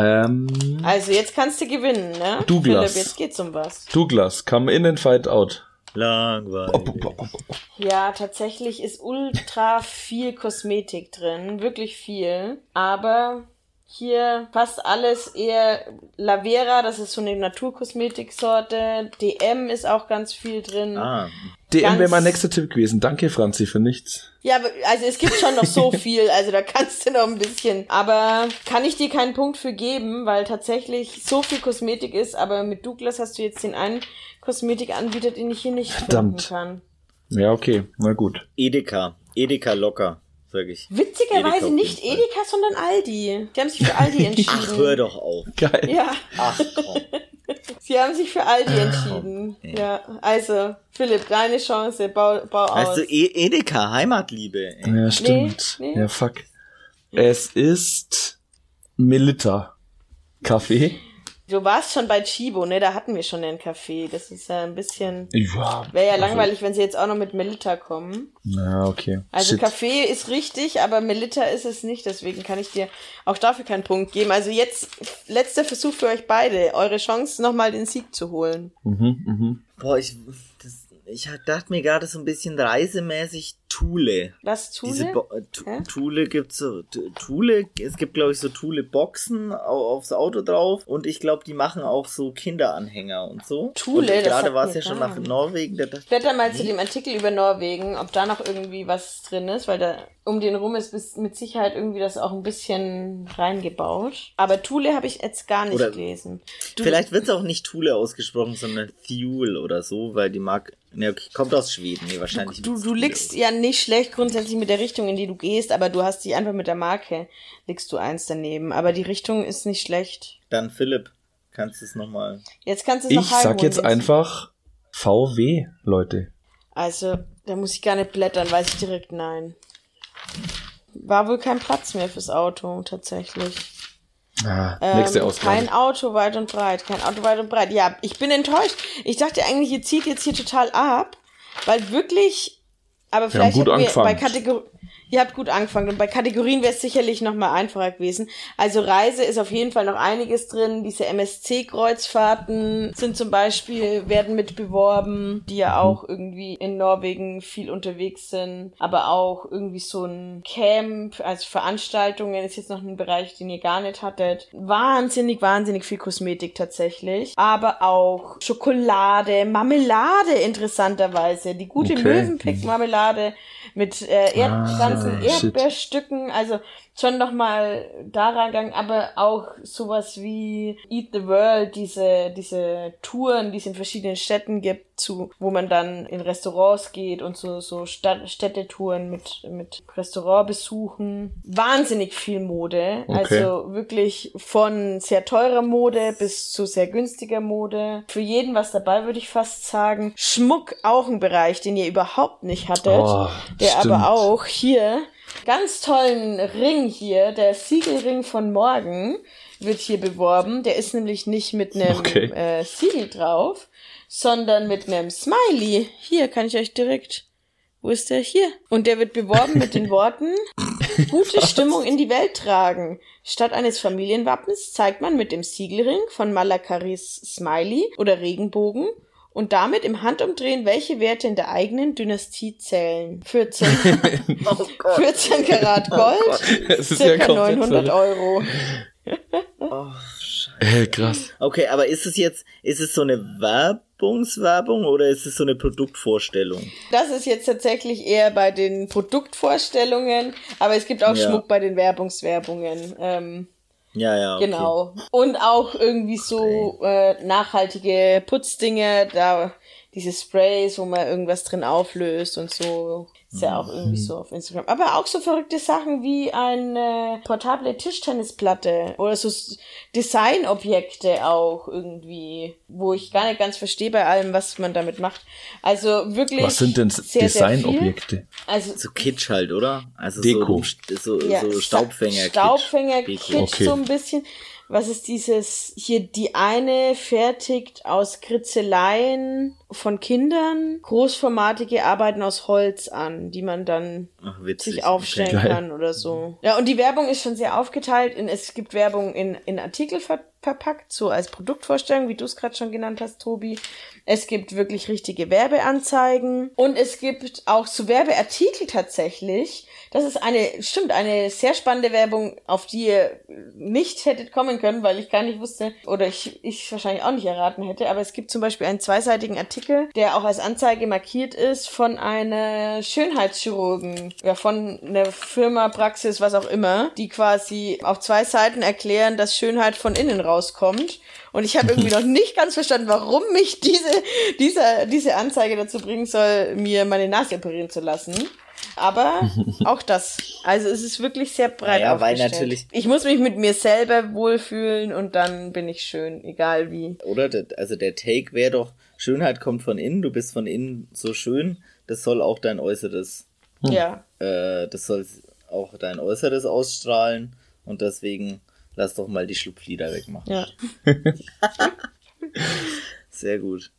[SPEAKER 3] Ähm,
[SPEAKER 1] Also jetzt kannst du gewinnen, ne?
[SPEAKER 3] Douglas.
[SPEAKER 1] Philipp, jetzt geht's um was.
[SPEAKER 3] Douglas, come in and fight out.
[SPEAKER 2] Langweilig.
[SPEAKER 1] Ja, tatsächlich ist ultra viel Kosmetik drin, wirklich viel. Aber hier fast alles eher Lavera, das ist so eine Naturkosmetiksorte. DM ist auch ganz viel drin.
[SPEAKER 2] Ah,
[SPEAKER 3] DM wäre mein nächster Tipp gewesen. Danke, Franzi, für nichts.
[SPEAKER 1] Ja, aber, also es gibt schon noch so viel, also da kannst du noch ein bisschen. Aber kann ich dir keinen Punkt für geben, weil tatsächlich so viel Kosmetik ist, aber mit Douglas hast du jetzt den einen Kosmetikanbieter, den ich hier nicht
[SPEAKER 3] Verdammt.
[SPEAKER 1] finden kann.
[SPEAKER 3] Ja, okay, na gut.
[SPEAKER 2] Edeka. Edeka locker, sag ich.
[SPEAKER 1] Witzigerweise
[SPEAKER 2] Edeka
[SPEAKER 1] nicht. Edeka, sondern Aldi. Die haben sich für Aldi entschieden.
[SPEAKER 2] Ach, hör doch auf.
[SPEAKER 3] Geil.
[SPEAKER 1] Ja,
[SPEAKER 2] Ach komm.
[SPEAKER 1] sie haben sich für Aldi
[SPEAKER 2] Ah,
[SPEAKER 1] entschieden. Ja, also, Philipp, deine Chance, bau, bau aus.
[SPEAKER 2] Weißt du, e Edeka, Heimatliebe. Ey.
[SPEAKER 3] Ja, stimmt.
[SPEAKER 1] Nee, nee.
[SPEAKER 3] Ja, fuck. Es ist Melitta. Kaffee.
[SPEAKER 1] Du warst schon bei Chibo, ne? Da hatten wir schon einen Café. Das ist ja ein bisschen...
[SPEAKER 3] Ja.
[SPEAKER 1] Wäre ja langweilig, wenn sie jetzt auch noch mit Melitta kommen.
[SPEAKER 3] Ja, okay.
[SPEAKER 1] Also
[SPEAKER 3] Shit.
[SPEAKER 1] Kaffee ist richtig, aber Melitta ist es nicht. Deswegen kann ich dir auch dafür keinen Punkt geben. Also jetzt letzter Versuch für euch beide. Eure Chance, nochmal den Sieg zu holen.
[SPEAKER 3] Mhm, mhm.
[SPEAKER 2] Boah, ich, das, ich dachte mir gerade so ein bisschen reisemäßig Thule.
[SPEAKER 1] Was Thule?
[SPEAKER 2] Äh? Thule gibt's so, Thule, es gibt glaube ich so Thule Boxen au- aufs Auto drauf und ich glaube, die machen auch so Kinderanhänger und so.
[SPEAKER 1] Thule,
[SPEAKER 2] gerade war es ja schon nach. Norwegen, da dachte
[SPEAKER 1] Blätter mal zu dem Artikel über Norwegen, ob da noch irgendwie was drin ist, weil da um den rum ist bis, mit Sicherheit irgendwie das auch ein bisschen reingebaut. Aber Thule habe ich jetzt gar nicht gelesen.
[SPEAKER 2] Vielleicht wird es auch nicht Thule ausgesprochen, sondern Thule oder so, weil die mag. Ne, okay, kommt aus Schweden. Nee, wahrscheinlich.
[SPEAKER 1] du, du
[SPEAKER 2] Thule
[SPEAKER 1] liegst ja nicht schlecht grundsätzlich mit der Richtung, in die du gehst, aber du hast dich einfach mit der Marke, liegst du eins daneben. Aber die Richtung ist nicht schlecht.
[SPEAKER 2] Dann Philipp, kannst du es nochmal.
[SPEAKER 1] Jetzt kannst du es noch
[SPEAKER 3] Ich sag jetzt einfach VW, Leute.
[SPEAKER 1] Also, da muss ich gar nicht blättern, weiß ich direkt nein. War wohl kein Platz mehr fürs Auto, tatsächlich.
[SPEAKER 3] Ah,
[SPEAKER 1] Ähm,
[SPEAKER 3] nächste Ausgabe.
[SPEAKER 1] Kein Auto weit und breit, kein Auto weit und breit. Ja, ich bin enttäuscht. Ich dachte eigentlich, ihr zieht jetzt hier total ab, weil wirklich, aber
[SPEAKER 3] Wir haben
[SPEAKER 1] vielleicht
[SPEAKER 3] gut
[SPEAKER 1] habt ihr
[SPEAKER 3] angefangen.
[SPEAKER 1] bei Kategor ihr habt gut angefangen und bei Kategorien wäre es sicherlich noch mal einfacher gewesen. Also Reise ist auf jeden Fall noch einiges drin. Diese MSC-Kreuzfahrten sind zum Beispiel, werden mit beworben, die ja auch irgendwie in Norwegen viel unterwegs sind, aber auch irgendwie so ein Camp, also Veranstaltungen ist jetzt noch ein Bereich, den ihr gar nicht hattet. Wahnsinnig, wahnsinnig viel Kosmetik tatsächlich, aber auch Schokolade, Marmelade interessanterweise, die gute
[SPEAKER 3] Okay.
[SPEAKER 1] Möwenpick-Marmelade mit äh, Erd
[SPEAKER 3] Ah,
[SPEAKER 1] ganzen
[SPEAKER 3] shit.
[SPEAKER 1] Erdbeerstücken, also schon noch mal da reingegangen, aber auch sowas wie Eat the World, diese diese Touren, die es in verschiedenen Städten gibt, zu wo man dann in Restaurants geht und so so Stadt, Städtetouren mit mit Restaurantbesuchen. Wahnsinnig viel Mode,
[SPEAKER 3] Okay.
[SPEAKER 1] also wirklich von sehr teurer Mode bis zu sehr günstiger Mode. Für jeden was dabei, würde ich fast sagen. Schmuck auch ein Bereich, den ihr überhaupt nicht hattet,
[SPEAKER 3] Oh,
[SPEAKER 1] der
[SPEAKER 3] stimmt.
[SPEAKER 1] aber auch hier ganz tollen Ring hier, der Siegelring von morgen wird hier beworben. Der ist nämlich nicht mit einem
[SPEAKER 3] Okay.
[SPEAKER 1] äh, Siegel drauf, sondern mit einem Smiley. Hier kann ich euch direkt. Wo ist der? Hier. Und der wird beworben mit den Worten gute Stimmung in die Welt tragen. Statt eines Familienwappens zeigt man mit dem Siegelring von Malakaris Smiley oder Regenbogen und damit im Handumdrehen, welche Werte in der eigenen Dynastie zählen. 14,
[SPEAKER 2] Oh Gott.
[SPEAKER 1] 14 Karat Gold,
[SPEAKER 3] Es ist ja
[SPEAKER 1] circa
[SPEAKER 3] komplett
[SPEAKER 1] 900
[SPEAKER 3] verrückt.
[SPEAKER 1] Euro.
[SPEAKER 2] Oh, Scheiße.
[SPEAKER 3] Äh, krass.
[SPEAKER 2] Okay, aber ist es jetzt, ist es so eine Werbungswerbung oder ist es so eine Produktvorstellung?
[SPEAKER 1] Das ist jetzt tatsächlich eher bei den Produktvorstellungen, aber es gibt auch
[SPEAKER 2] Ja.
[SPEAKER 1] Schmuck bei den Werbungswerbungen. Ähm,
[SPEAKER 2] Ja, ja. Okay.
[SPEAKER 1] Genau. Und auch irgendwie so äh, nachhaltige Putzdinge. Da diese Sprays, wo man irgendwas drin auflöst und so. Ist ja auch irgendwie so auf Instagram. Aber auch so verrückte Sachen wie eine portable Tischtennisplatte oder so Designobjekte auch irgendwie, wo ich gar nicht ganz verstehe bei allem, was man damit macht. Also wirklich.
[SPEAKER 3] Was sind denn. Designobjekte?
[SPEAKER 1] Also
[SPEAKER 2] So Kitsch halt, oder? Also
[SPEAKER 3] Deko.
[SPEAKER 2] so, so,
[SPEAKER 1] ja,
[SPEAKER 2] so Staubfänger.
[SPEAKER 1] Staubfänger
[SPEAKER 2] Kitsch.
[SPEAKER 1] Kitsch
[SPEAKER 3] Okay.
[SPEAKER 1] so ein bisschen. Was ist dieses hier die eine fertigt aus Kritzeleien von Kindern großformatige Arbeiten aus Holz an, die man dann
[SPEAKER 2] Ach, witzig.
[SPEAKER 1] sich aufstellen
[SPEAKER 3] Geil.
[SPEAKER 1] kann oder so. Ja, und die Werbung ist schon sehr aufgeteilt. In, es gibt Werbung in, in Artikel ver verpackt, so als Produktvorstellung, wie du es gerade schon genannt hast, Tobi. Es gibt wirklich richtige Werbeanzeigen und es gibt auch so Werbeartikel tatsächlich. Das ist eine, stimmt, eine sehr spannende Werbung, auf die ihr nicht hättet kommen können, weil ich gar nicht wusste oder ich, ich wahrscheinlich auch nicht erraten hätte. Aber es gibt zum Beispiel einen zweiseitigen Artikel, der auch als Anzeige markiert ist von einer Schönheitschirurgen, ja, von einer Firma, Praxis, was auch immer, die quasi auf zwei Seiten erklären, dass Schönheit von innen rauskommt. Und ich habe irgendwie noch nicht ganz verstanden, warum mich diese, diese, diese Anzeige dazu bringen soll, mir meine Nase operieren zu lassen. Aber auch das. Also es ist wirklich sehr breit
[SPEAKER 2] Naja, weil
[SPEAKER 1] aufgestellt.
[SPEAKER 2] natürlich-
[SPEAKER 1] Ich muss mich mit mir selber wohlfühlen und dann bin ich schön, egal wie.
[SPEAKER 2] Oder? Der- Also der Take wäre doch, Schönheit kommt von innen, du bist von innen so schön, das soll auch dein Äußeres,
[SPEAKER 1] Ja.
[SPEAKER 2] äh, das soll auch dein Äußeres ausstrahlen und deswegen lass doch mal die Schlupflieder wegmachen.
[SPEAKER 1] Ja.
[SPEAKER 2] Sehr gut.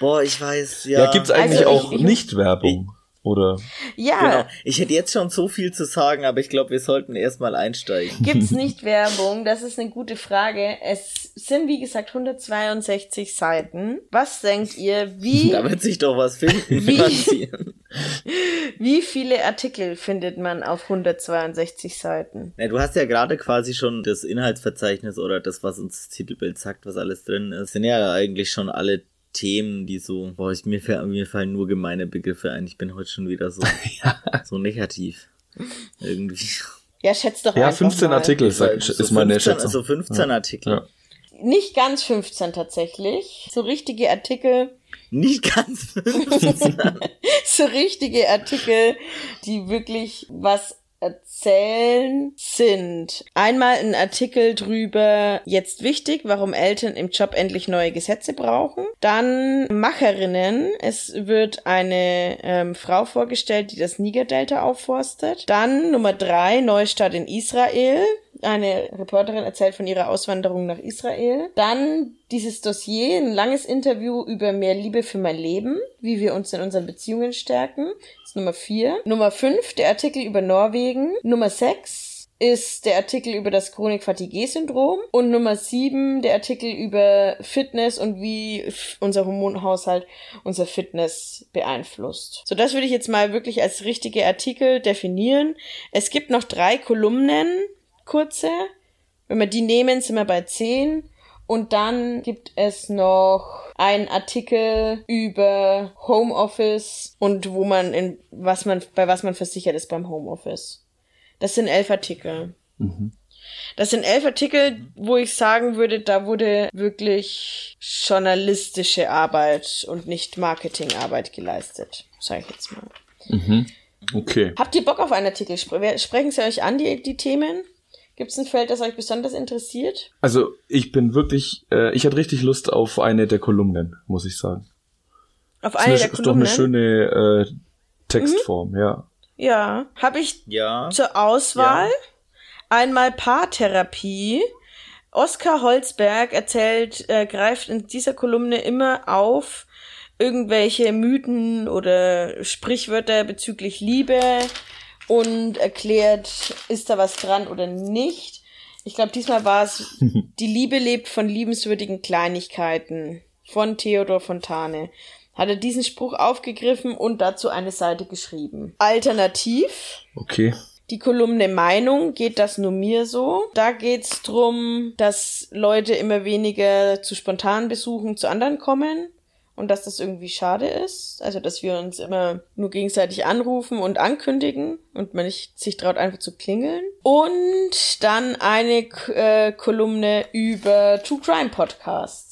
[SPEAKER 2] Boah, ich weiß, ja.
[SPEAKER 3] Ja, gibt's eigentlich
[SPEAKER 1] Also
[SPEAKER 3] auch
[SPEAKER 1] ich- ich-
[SPEAKER 3] Nicht-Werbung? Oder?
[SPEAKER 1] Ja.
[SPEAKER 2] Genau. Ich hätte jetzt schon so viel zu sagen, aber ich glaube, wir sollten erstmal einsteigen.
[SPEAKER 1] Gibt's nicht Werbung? Das ist eine gute Frage. Es sind, wie gesagt, 162 Seiten. Was denkt ihr, wie,
[SPEAKER 2] Da wird sich doch was finden.
[SPEAKER 1] Wie? Wie viele Artikel findet man auf 162 Seiten?
[SPEAKER 2] Ja, du hast ja gerade quasi schon das Inhaltsverzeichnis oder das, was uns das Titelbild sagt, was alles drin ist. Sind ja eigentlich schon alle Themen, die so, boah, ich, mir, fall- mir fallen nur gemeine Begriffe ein. Ich bin heute schon wieder so, so negativ. Irgendwie.
[SPEAKER 1] Ja, schätzt doch
[SPEAKER 3] Ja,
[SPEAKER 1] einfach
[SPEAKER 3] 15
[SPEAKER 1] mal.
[SPEAKER 3] Artikel
[SPEAKER 2] So
[SPEAKER 3] ist meine
[SPEAKER 2] 15,
[SPEAKER 3] Schätzung.
[SPEAKER 2] So 15 Artikel.
[SPEAKER 3] Ja.
[SPEAKER 1] Nicht ganz 15 tatsächlich. So richtige Artikel,
[SPEAKER 2] Nicht ganz 15.
[SPEAKER 1] so richtige Artikel, die wirklich was erzählen, sind einmal ein Artikel drüber, jetzt wichtig, warum Eltern im Job endlich neue Gesetze brauchen. Dann Macherinnen. Es wird eine ähm, Frau vorgestellt, die das Niger-Delta aufforstet. Dann Nummer drei, Neustart in Israel. Eine Reporterin erzählt von ihrer Auswanderung nach Israel. Dann dieses Dossier, ein langes Interview über mehr Liebe für mein Leben, wie wir uns in unseren Beziehungen stärken. Das ist Nummer vier. Nummer fünf, der Artikel über Norwegen. Nummer sechs ist der Artikel über das Chronik-Fatigue-Syndrom. Und Nummer sieben, der Artikel über Fitness und wie unser Hormonhaushalt unser Fitness beeinflusst. So, das würde ich jetzt mal wirklich als richtige Artikel definieren. Es gibt noch drei Kolumnen, kurze. Wenn wir die nehmen, sind wir bei zehn. Und dann gibt es noch einen Artikel über Homeoffice und wo man in was man bei was man versichert ist beim Homeoffice. Das sind elf Artikel. Das sind elf Artikel, wo ich sagen würde, da wurde wirklich journalistische Arbeit und nicht Marketingarbeit geleistet, sage ich jetzt mal.
[SPEAKER 3] Mhm. Okay.
[SPEAKER 1] Habt ihr Bock auf einen Artikel? Spre sprechen sie euch an, die, die Themen? Gibt es ein Feld, das euch besonders interessiert?
[SPEAKER 3] Also ich bin wirklich, äh, ich hatte richtig Lust auf eine der Kolumnen, muss ich sagen.
[SPEAKER 1] Auf
[SPEAKER 3] Ist,
[SPEAKER 1] eine
[SPEAKER 3] eine,
[SPEAKER 1] der
[SPEAKER 3] ist doch eine
[SPEAKER 1] Kolumnen?
[SPEAKER 3] schöne äh, Textform, ja.
[SPEAKER 1] Ja, habe ich
[SPEAKER 2] Ja.
[SPEAKER 1] zur Auswahl einmal Paartherapie. Oskar Holzberg erzählt, äh, greift in dieser Kolumne immer auf irgendwelche Mythen oder Sprichwörter bezüglich Liebe und erklärt, ist da was dran oder nicht. Ich glaube, diesmal war es, die Liebe lebt von liebenswürdigen Kleinigkeiten von Theodor Fontane. Hat er diesen Spruch aufgegriffen und dazu eine Seite geschrieben. Alternativ
[SPEAKER 3] Okay.
[SPEAKER 1] die Kolumne Meinung, geht das nur mir so? Da geht's drum, dass Leute immer weniger zu spontanen Besuchen zu anderen kommen und dass das irgendwie schade ist. Also, dass wir uns immer nur gegenseitig anrufen und ankündigen und man nicht sich traut, einfach zu klingeln. Und dann eine äh, Kolumne über True Crime Podcasts.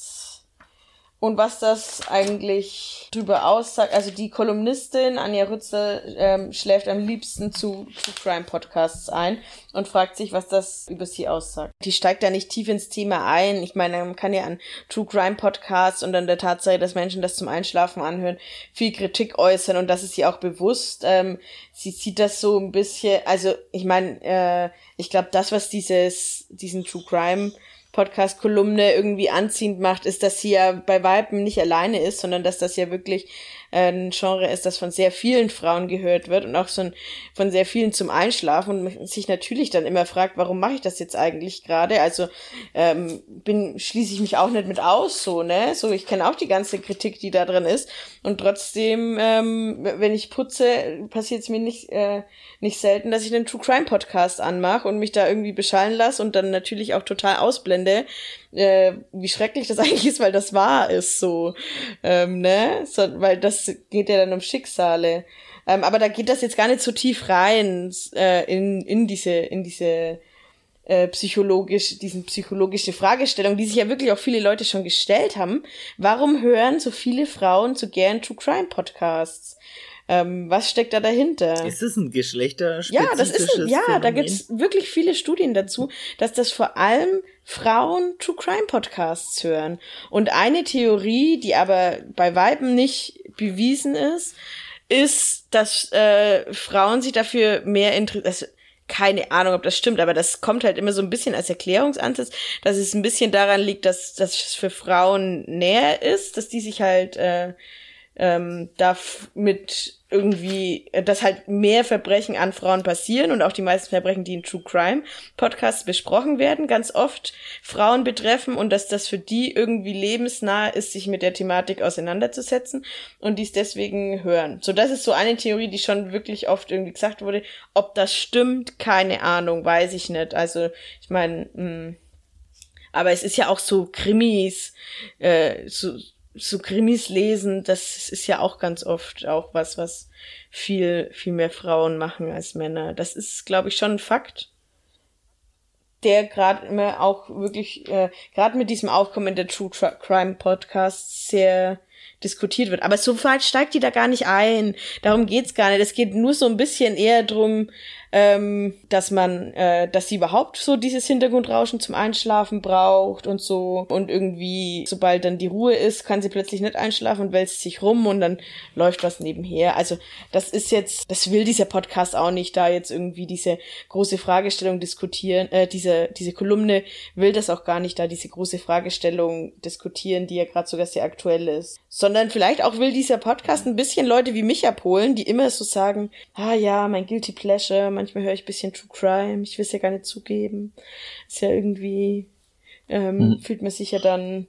[SPEAKER 1] Und was das eigentlich drüber aussagt. Also die Kolumnistin Anja Rützel ähm, schläft am liebsten zu True Crime Podcasts ein und fragt sich, was das über sie aussagt. Die steigt da nicht tief ins Thema ein. Ich meine, man kann ja an True Crime Podcasts und an der Tatsache, dass Menschen das zum Einschlafen anhören, viel Kritik äußern und das ist ihr auch bewusst. Ähm, sie sieht das so ein bisschen, also ich meine, äh, ich glaube, das, was dieses, diesen True Crime Podcast-Kolumne irgendwie anziehend macht, ist, dass sie ja bei Weiben nicht alleine ist, sondern dass das ja wirklich ein Genre ist, das von sehr vielen Frauen gehört wird und auch so von sehr vielen zum Einschlafen und sich natürlich dann immer fragt, warum mache ich das jetzt eigentlich gerade? Also ähm, bin schließe ich mich auch nicht mit aus, so ne? So ich kenne auch die ganze Kritik, die da drin ist und trotzdem, ähm, wenn ich putze, passiert es mir nicht äh, nicht selten, dass ich einen True Crime Podcast anmache und mich da irgendwie beschallen lasse und dann natürlich auch total ausblende, äh, wie schrecklich das eigentlich ist, weil das wahr ist so, ähm, ne? So, weil das geht ja dann um Schicksale. Ähm, aber da geht das jetzt gar nicht so tief rein äh, in, in diese, in diese äh, psychologisch, diesen psychologische Fragestellung, die sich ja wirklich auch viele Leute schon gestellt haben. Warum hören so viele Frauen so gern True Crime Podcasts? Ähm, was steckt da dahinter?
[SPEAKER 2] Ist es ein geschlechterspezifisches
[SPEAKER 1] Ja, das ist ein, ja, Phänomen? da gibt's wirklich viele Studien dazu, dass das vor allem Frauen True Crime Podcasts hören. Und eine Theorie, die aber bei Weiben nicht bewiesen ist, ist, dass äh, Frauen sich dafür mehr interessieren. Keine Ahnung, ob das stimmt, aber das kommt halt immer so ein bisschen als Erklärungsansatz, dass es ein bisschen daran liegt, dass das für Frauen näher ist, dass die sich halt äh, ähm, da mit irgendwie, äh, dass halt mehr Verbrechen an Frauen passieren und auch die meisten Verbrechen, die in True Crime Podcasts besprochen werden, ganz oft Frauen betreffen und dass das für die irgendwie lebensnah ist, sich mit der Thematik auseinanderzusetzen und dies deswegen hören. So, das ist so eine Theorie, die schon wirklich oft irgendwie gesagt wurde. Ob das stimmt, keine Ahnung, weiß ich nicht. Also, ich meine, hm. aber es ist ja auch so Krimis, äh, so, so Krimis lesen, das ist ja auch ganz oft auch was, was viel, viel mehr Frauen machen als Männer. Das ist, glaube ich, schon ein Fakt, der gerade immer auch wirklich, äh, gerade mit diesem Aufkommen der True Crime Podcasts sehr diskutiert wird. Aber so weit steigt die da gar nicht ein. Darum geht's gar nicht. Es geht nur so ein bisschen eher drum, ähm, dass man, äh, dass sie überhaupt so dieses Hintergrundrauschen zum Einschlafen braucht und so. Und irgendwie, sobald dann die Ruhe ist, kann sie plötzlich nicht einschlafen und wälzt sich rum und dann läuft was nebenher. Also das ist jetzt, das will dieser Podcast auch nicht, da jetzt irgendwie diese große Fragestellung diskutieren, äh, diese, diese Kolumne will das auch gar nicht, da diese große Fragestellung diskutieren, die ja gerade sogar sehr aktuell ist. Sondern vielleicht auch will dieser Podcast ein bisschen Leute wie mich abholen, die immer so sagen, ah ja, mein Guilty Pleasure, manchmal höre ich ein bisschen True Crime, ich will es ja gar nicht zugeben. Ist ja irgendwie, ähm, mhm. fühlt man sich ja dann,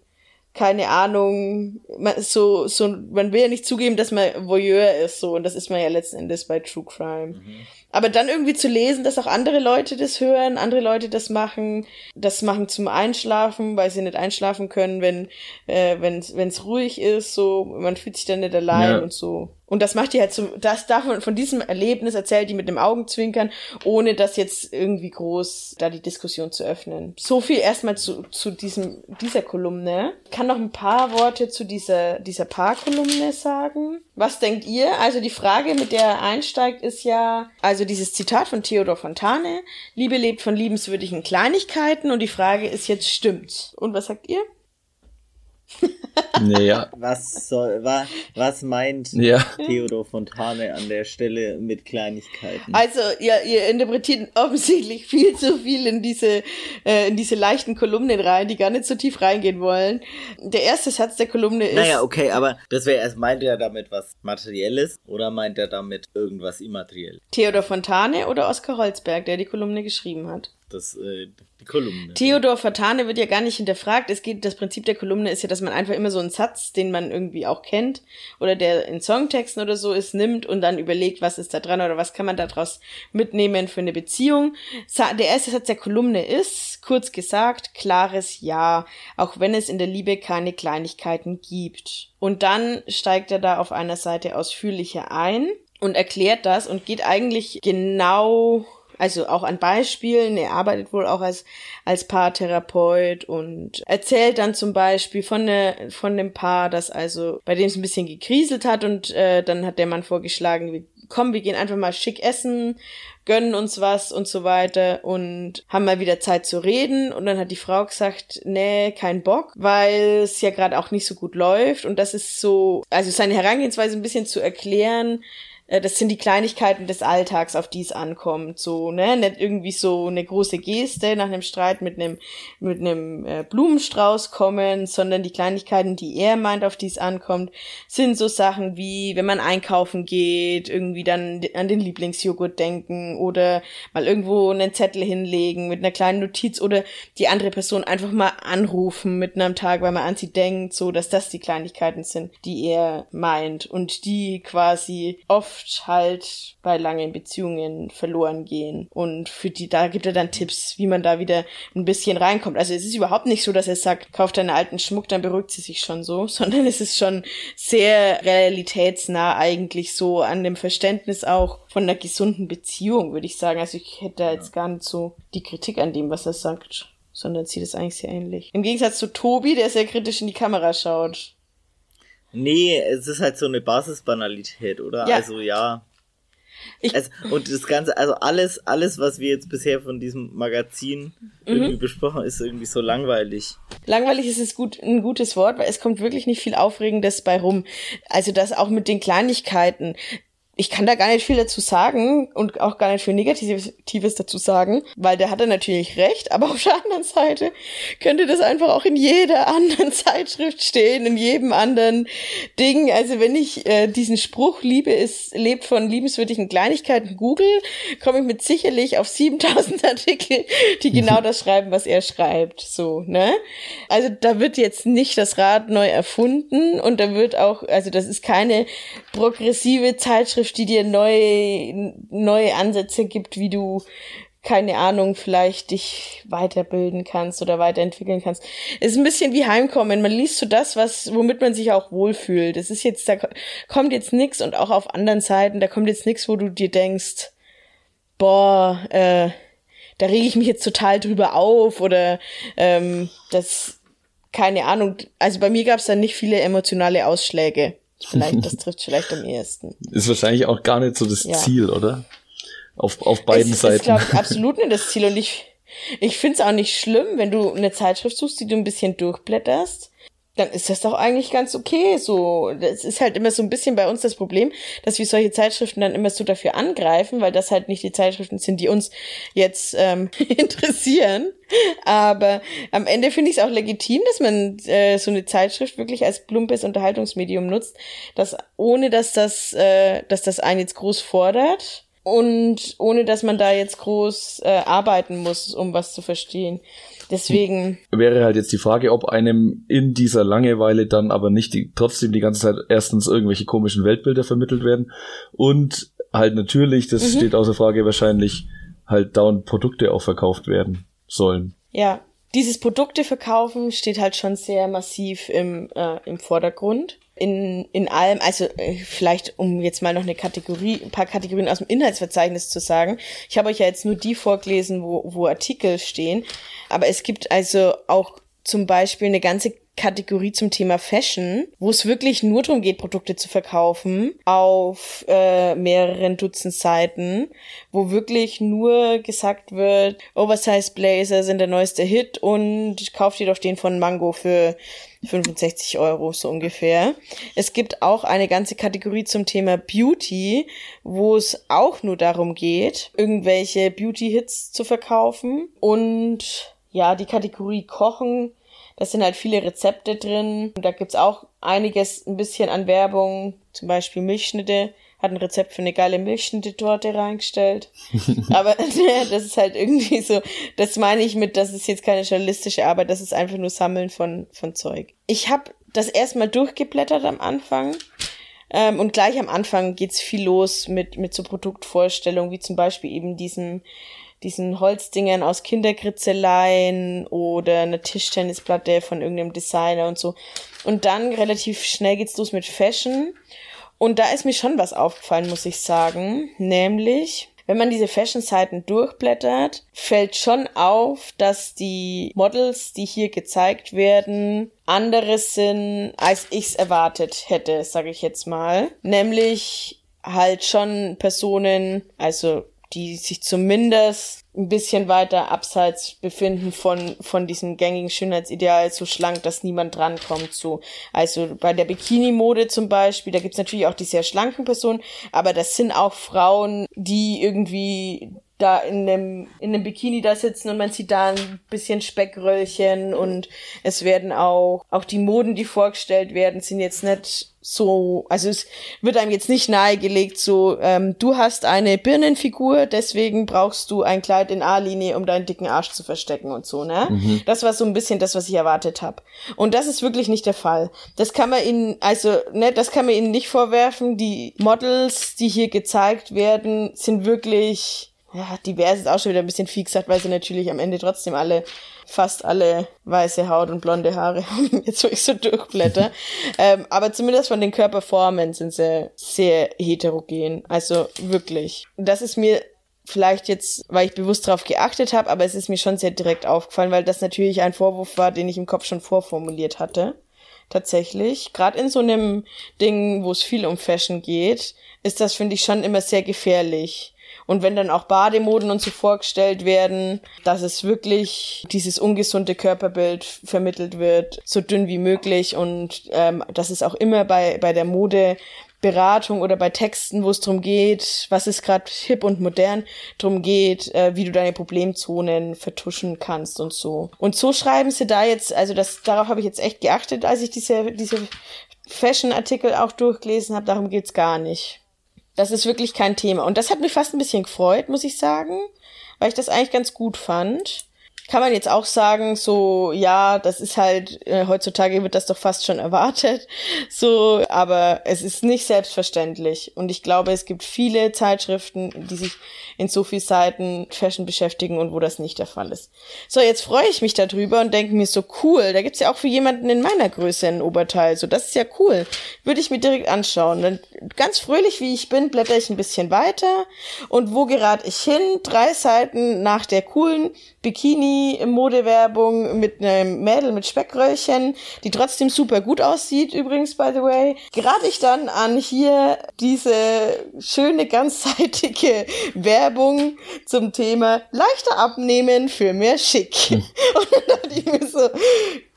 [SPEAKER 1] keine Ahnung, man, so, so, man will ja nicht zugeben, dass man Voyeur ist, so, und das ist man ja letzten Endes bei True Crime. Mhm. Aber dann irgendwie zu lesen, dass auch andere Leute das hören, andere Leute das machen, das machen zum Einschlafen, weil sie nicht einschlafen können, wenn äh, wenn es ruhig ist, so man fühlt sich dann nicht allein ja. und so. Und das macht die halt so, das davon, von diesem Erlebnis erzählt die mit dem Augenzwinkern, ohne das jetzt irgendwie groß da die Diskussion zu öffnen. So viel erstmal zu, zu diesem, dieser Kolumne. Ich kann noch ein paar Worte zu dieser, dieser Paarkolumne sagen. Was denkt ihr? Also die Frage, mit der er einsteigt, ist ja, also dieses Zitat von Theodor Fontane, Liebe lebt von liebenswürdigen Kleinigkeiten und die Frage ist jetzt, stimmt's? Und was sagt ihr?
[SPEAKER 2] Naja. Was soll, wa, was meint ja. Theodor Fontane an der Stelle mit Kleinigkeiten?
[SPEAKER 1] Also, ihr, ihr interpretiert offensichtlich viel zu viel in diese, äh, in diese leichten Kolumnen rein, die gar nicht so tief reingehen wollen. Der erste Satz der Kolumne ist.
[SPEAKER 2] Naja, okay, aber das wäre erst, meint er damit was Materielles oder meint er damit irgendwas Immaterielles?
[SPEAKER 1] Theodor Fontane oder Oskar Holzberg, der die Kolumne geschrieben hat?
[SPEAKER 2] Das, äh, die Kolumne.
[SPEAKER 1] Theodor Fatane wird ja gar nicht hinterfragt. Es geht, das Prinzip der Kolumne ist ja, dass man einfach immer so einen Satz, den man irgendwie auch kennt oder der in Songtexten oder so ist, nimmt und dann überlegt, was ist da dran oder was kann man daraus mitnehmen für eine Beziehung. Der erste Satz der Kolumne ist, kurz gesagt, klares Ja, auch wenn es in der Liebe keine Kleinigkeiten gibt. Und dann steigt er da auf einer Seite ausführlicher ein und erklärt das und geht eigentlich genau also auch an Beispielen. Er arbeitet wohl auch als, als Paartherapeut und erzählt dann zum Beispiel von, ne, von dem Paar, das also, bei dem es ein bisschen gekriselt hat und äh, dann hat der Mann vorgeschlagen, komm, wir gehen einfach mal schick essen, gönnen uns was und so weiter und haben mal wieder Zeit zu reden. Und dann hat die Frau gesagt, nee, kein Bock, weil es ja gerade auch nicht so gut läuft. Und das ist so, also seine Herangehensweise ein bisschen zu erklären, das sind die Kleinigkeiten des Alltags, auf die es ankommt. So, ne, nicht irgendwie so eine große Geste nach einem Streit mit einem, mit einem äh, Blumenstrauß kommen, sondern die Kleinigkeiten, die er meint, auf die es ankommt, sind so Sachen wie, wenn man einkaufen geht, irgendwie dann an den Lieblingsjoghurt denken oder mal irgendwo einen Zettel hinlegen mit einer kleinen Notiz oder die andere Person einfach mal anrufen mitten am Tag, weil man an sie denkt, so, dass das die Kleinigkeiten sind, die er meint und die quasi oft oft halt bei langen Beziehungen verloren gehen. Und für die, da gibt er dann Tipps, wie man da wieder ein bisschen reinkommt. Also es ist überhaupt nicht so, dass er sagt, kauf deinen alten Schmuck, dann beruhigt sie sich schon so, sondern es ist schon sehr realitätsnah eigentlich so an dem Verständnis auch von einer gesunden Beziehung, würde ich sagen. Also ich hätte da jetzt gar nicht so die Kritik an dem, was er sagt sondern sieht es eigentlich sehr ähnlich. Im Gegensatz zu Tobi, der sehr kritisch in die Kamera schaut.
[SPEAKER 2] Nee, es ist halt so eine Basisbanalität, oder? Ja. Also ja. Ich also, und das Ganze, also alles, alles, was wir jetzt bisher von diesem Magazin mhm. irgendwie besprochen, ist irgendwie so langweilig.
[SPEAKER 1] Langweilig ist es gut, ein gutes Wort, weil es kommt wirklich nicht viel Aufregendes bei rum. Also das auch mit den Kleinigkeiten ich kann da gar nicht viel dazu sagen und auch gar nicht viel Negatives dazu sagen, weil der hatte natürlich recht, aber auf der anderen Seite könnte das einfach auch in jeder anderen Zeitschrift stehen, in jedem anderen Ding. Also wenn ich äh, diesen Spruch Liebe ist, lebt von liebenswürdigen Kleinigkeiten Google, komme ich mit sicherlich auf 7000 Artikel, die genau das schreiben, was er schreibt. So, ne? Also da wird jetzt nicht das Rad neu erfunden und da wird auch, also das ist keine progressive Zeitschrift, Zeitschrift, die dir neue, neue Ansätze gibt, wie du keine Ahnung, vielleicht dich weiterbilden kannst oder weiterentwickeln kannst. Es ist ein bisschen wie Heimkommen. Man liest so das, was, womit man sich auch wohlfühlt. Es ist jetzt, da kommt jetzt nix und auch auf anderen Seiten, da kommt jetzt nix, wo du dir denkst, boah, äh, da rege ich mich jetzt total drüber auf oder ähm, das, keine Ahnung. Also bei mir gab es dann nicht viele emotionale Ausschläge. Vielleicht, das trifft vielleicht am ehesten.
[SPEAKER 3] Ist wahrscheinlich auch gar nicht so das ja. Ziel, oder? Auf, auf beiden es, Seiten.
[SPEAKER 1] Ist, glaube ich, absolut nicht das Ziel. Und ich, ich finde es auch nicht schlimm, wenn du eine Zeitschrift suchst, die du ein bisschen durchblätterst dann ist das doch eigentlich ganz okay. So, das ist halt immer so ein bisschen bei uns das Problem, dass wir solche Zeitschriften dann immer so dafür angreifen, weil das halt nicht die Zeitschriften sind, die uns jetzt ähm, interessieren. Aber am Ende finde ich es auch legitim, dass man äh, so eine Zeitschrift wirklich als plumpes Unterhaltungsmedium nutzt, dass ohne dass das, äh, dass das einen jetzt groß fordert und ohne dass man da jetzt groß äh, arbeiten muss, um was zu verstehen. Deswegen.
[SPEAKER 3] Wäre halt jetzt die Frage, ob einem in dieser Langeweile dann aber nicht die, trotzdem die ganze Zeit erstens irgendwelche komischen Weltbilder vermittelt werden und halt natürlich, das mhm. steht außer Frage, wahrscheinlich halt dauernd Produkte auch verkauft werden sollen.
[SPEAKER 1] Ja, dieses Produkte verkaufen steht halt schon sehr massiv im, äh, im Vordergrund in, in allem, also äh, vielleicht um jetzt mal noch eine Kategorie, ein paar Kategorien aus dem Inhaltsverzeichnis zu sagen. Ich habe euch ja jetzt nur die vorgelesen, wo, wo Artikel stehen, aber es gibt also auch zum Beispiel eine ganze Kategorie zum Thema Fashion, wo es wirklich nur darum geht, Produkte zu verkaufen, auf äh, mehreren Dutzend Seiten, wo wirklich nur gesagt wird, Oversize Blazer sind der neueste Hit und kauft dir doch den von Mango für 65 Euro so ungefähr. Es gibt auch eine ganze Kategorie zum Thema Beauty, wo es auch nur darum geht, irgendwelche Beauty-Hits zu verkaufen und ja, die Kategorie Kochen da sind halt viele Rezepte drin. Und da gibt's auch einiges ein bisschen an Werbung. Zum Beispiel Milchschnitte. Hat ein Rezept für eine geile Milchschnitte-Torte reingestellt. Aber das ist halt irgendwie so, das meine ich mit, das ist jetzt keine journalistische Arbeit, das ist einfach nur Sammeln von, von Zeug. Ich habe das erstmal durchgeblättert am Anfang. Ähm, und gleich am Anfang geht's viel los mit, mit so Produktvorstellungen, wie zum Beispiel eben diesen diesen Holzdingern aus Kinderkritzeleien oder eine Tischtennisplatte von irgendeinem Designer und so. Und dann relativ schnell geht's los mit Fashion. Und da ist mir schon was aufgefallen, muss ich sagen. Nämlich, wenn man diese Fashion-Seiten durchblättert, fällt schon auf, dass die Models, die hier gezeigt werden, anderes sind, als ich's erwartet hätte, sage ich jetzt mal. Nämlich halt schon Personen, also die sich zumindest ein bisschen weiter abseits befinden von, von diesem gängigen Schönheitsideal, so schlank, dass niemand drankommt. So. Also bei der Bikini-Mode zum Beispiel, da gibt's natürlich auch die sehr schlanken Personen, aber das sind auch Frauen, die irgendwie da in dem, in dem Bikini da sitzen und man sieht da ein bisschen Speckröllchen und es werden auch, auch die Moden, die vorgestellt werden, sind jetzt nicht so, also es wird einem jetzt nicht nahegelegt, so, ähm, du hast eine Birnenfigur, deswegen brauchst du ein Kleid in A-Linie, um deinen dicken Arsch zu verstecken und so, ne? Mhm. Das war so ein bisschen das, was ich erwartet habe. Und das ist wirklich nicht der Fall. Das kann man ihnen, also, ne, das kann man ihnen nicht vorwerfen. Die Models, die hier gezeigt werden, sind wirklich ja, divers ist auch schon wieder ein bisschen viel gesagt, weil sie natürlich am Ende trotzdem alle, fast alle weiße Haut und blonde Haare haben, jetzt wo ich so durchblätter. ähm, aber zumindest von den Körperformen sind sie sehr heterogen. Also wirklich. Das ist mir vielleicht jetzt, weil ich bewusst darauf geachtet habe, aber es ist mir schon sehr direkt aufgefallen, weil das natürlich ein Vorwurf war, den ich im Kopf schon vorformuliert hatte. Tatsächlich. Gerade in so einem Ding, wo es viel um Fashion geht, ist das, finde ich, schon immer sehr gefährlich und wenn dann auch Bademoden und so vorgestellt werden, dass es wirklich dieses ungesunde Körperbild vermittelt wird, so dünn wie möglich und ähm, dass es auch immer bei, bei der Mode Beratung oder bei Texten, wo es darum geht, was ist gerade hip und modern, darum geht, äh, wie du deine Problemzonen vertuschen kannst und so. Und so schreiben sie da jetzt, also das darauf habe ich jetzt echt geachtet, als ich diese diese Fashion-Artikel auch durchgelesen habe. Darum geht's gar nicht. Das ist wirklich kein Thema. Und das hat mich fast ein bisschen gefreut, muss ich sagen, weil ich das eigentlich ganz gut fand kann man jetzt auch sagen, so, ja, das ist halt, äh, heutzutage wird das doch fast schon erwartet, so, aber es ist nicht selbstverständlich. Und ich glaube, es gibt viele Zeitschriften, die sich in so viel Seiten Fashion beschäftigen und wo das nicht der Fall ist. So, jetzt freue ich mich darüber und denke mir so, cool, da gibt's ja auch für jemanden in meiner Größe ein Oberteil, so, das ist ja cool. Würde ich mir direkt anschauen. Dann, ganz fröhlich wie ich bin, blätter ich ein bisschen weiter und wo gerate ich hin? Drei Seiten nach der coolen Bikini-Modewerbung mit einem Mädel mit Speckröllchen, die trotzdem super gut aussieht, übrigens, by the way, gerate ich dann an hier diese schöne, ganzseitige Werbung zum Thema leichter abnehmen für mehr Schick. Hm. Und dann dachte ich mir so,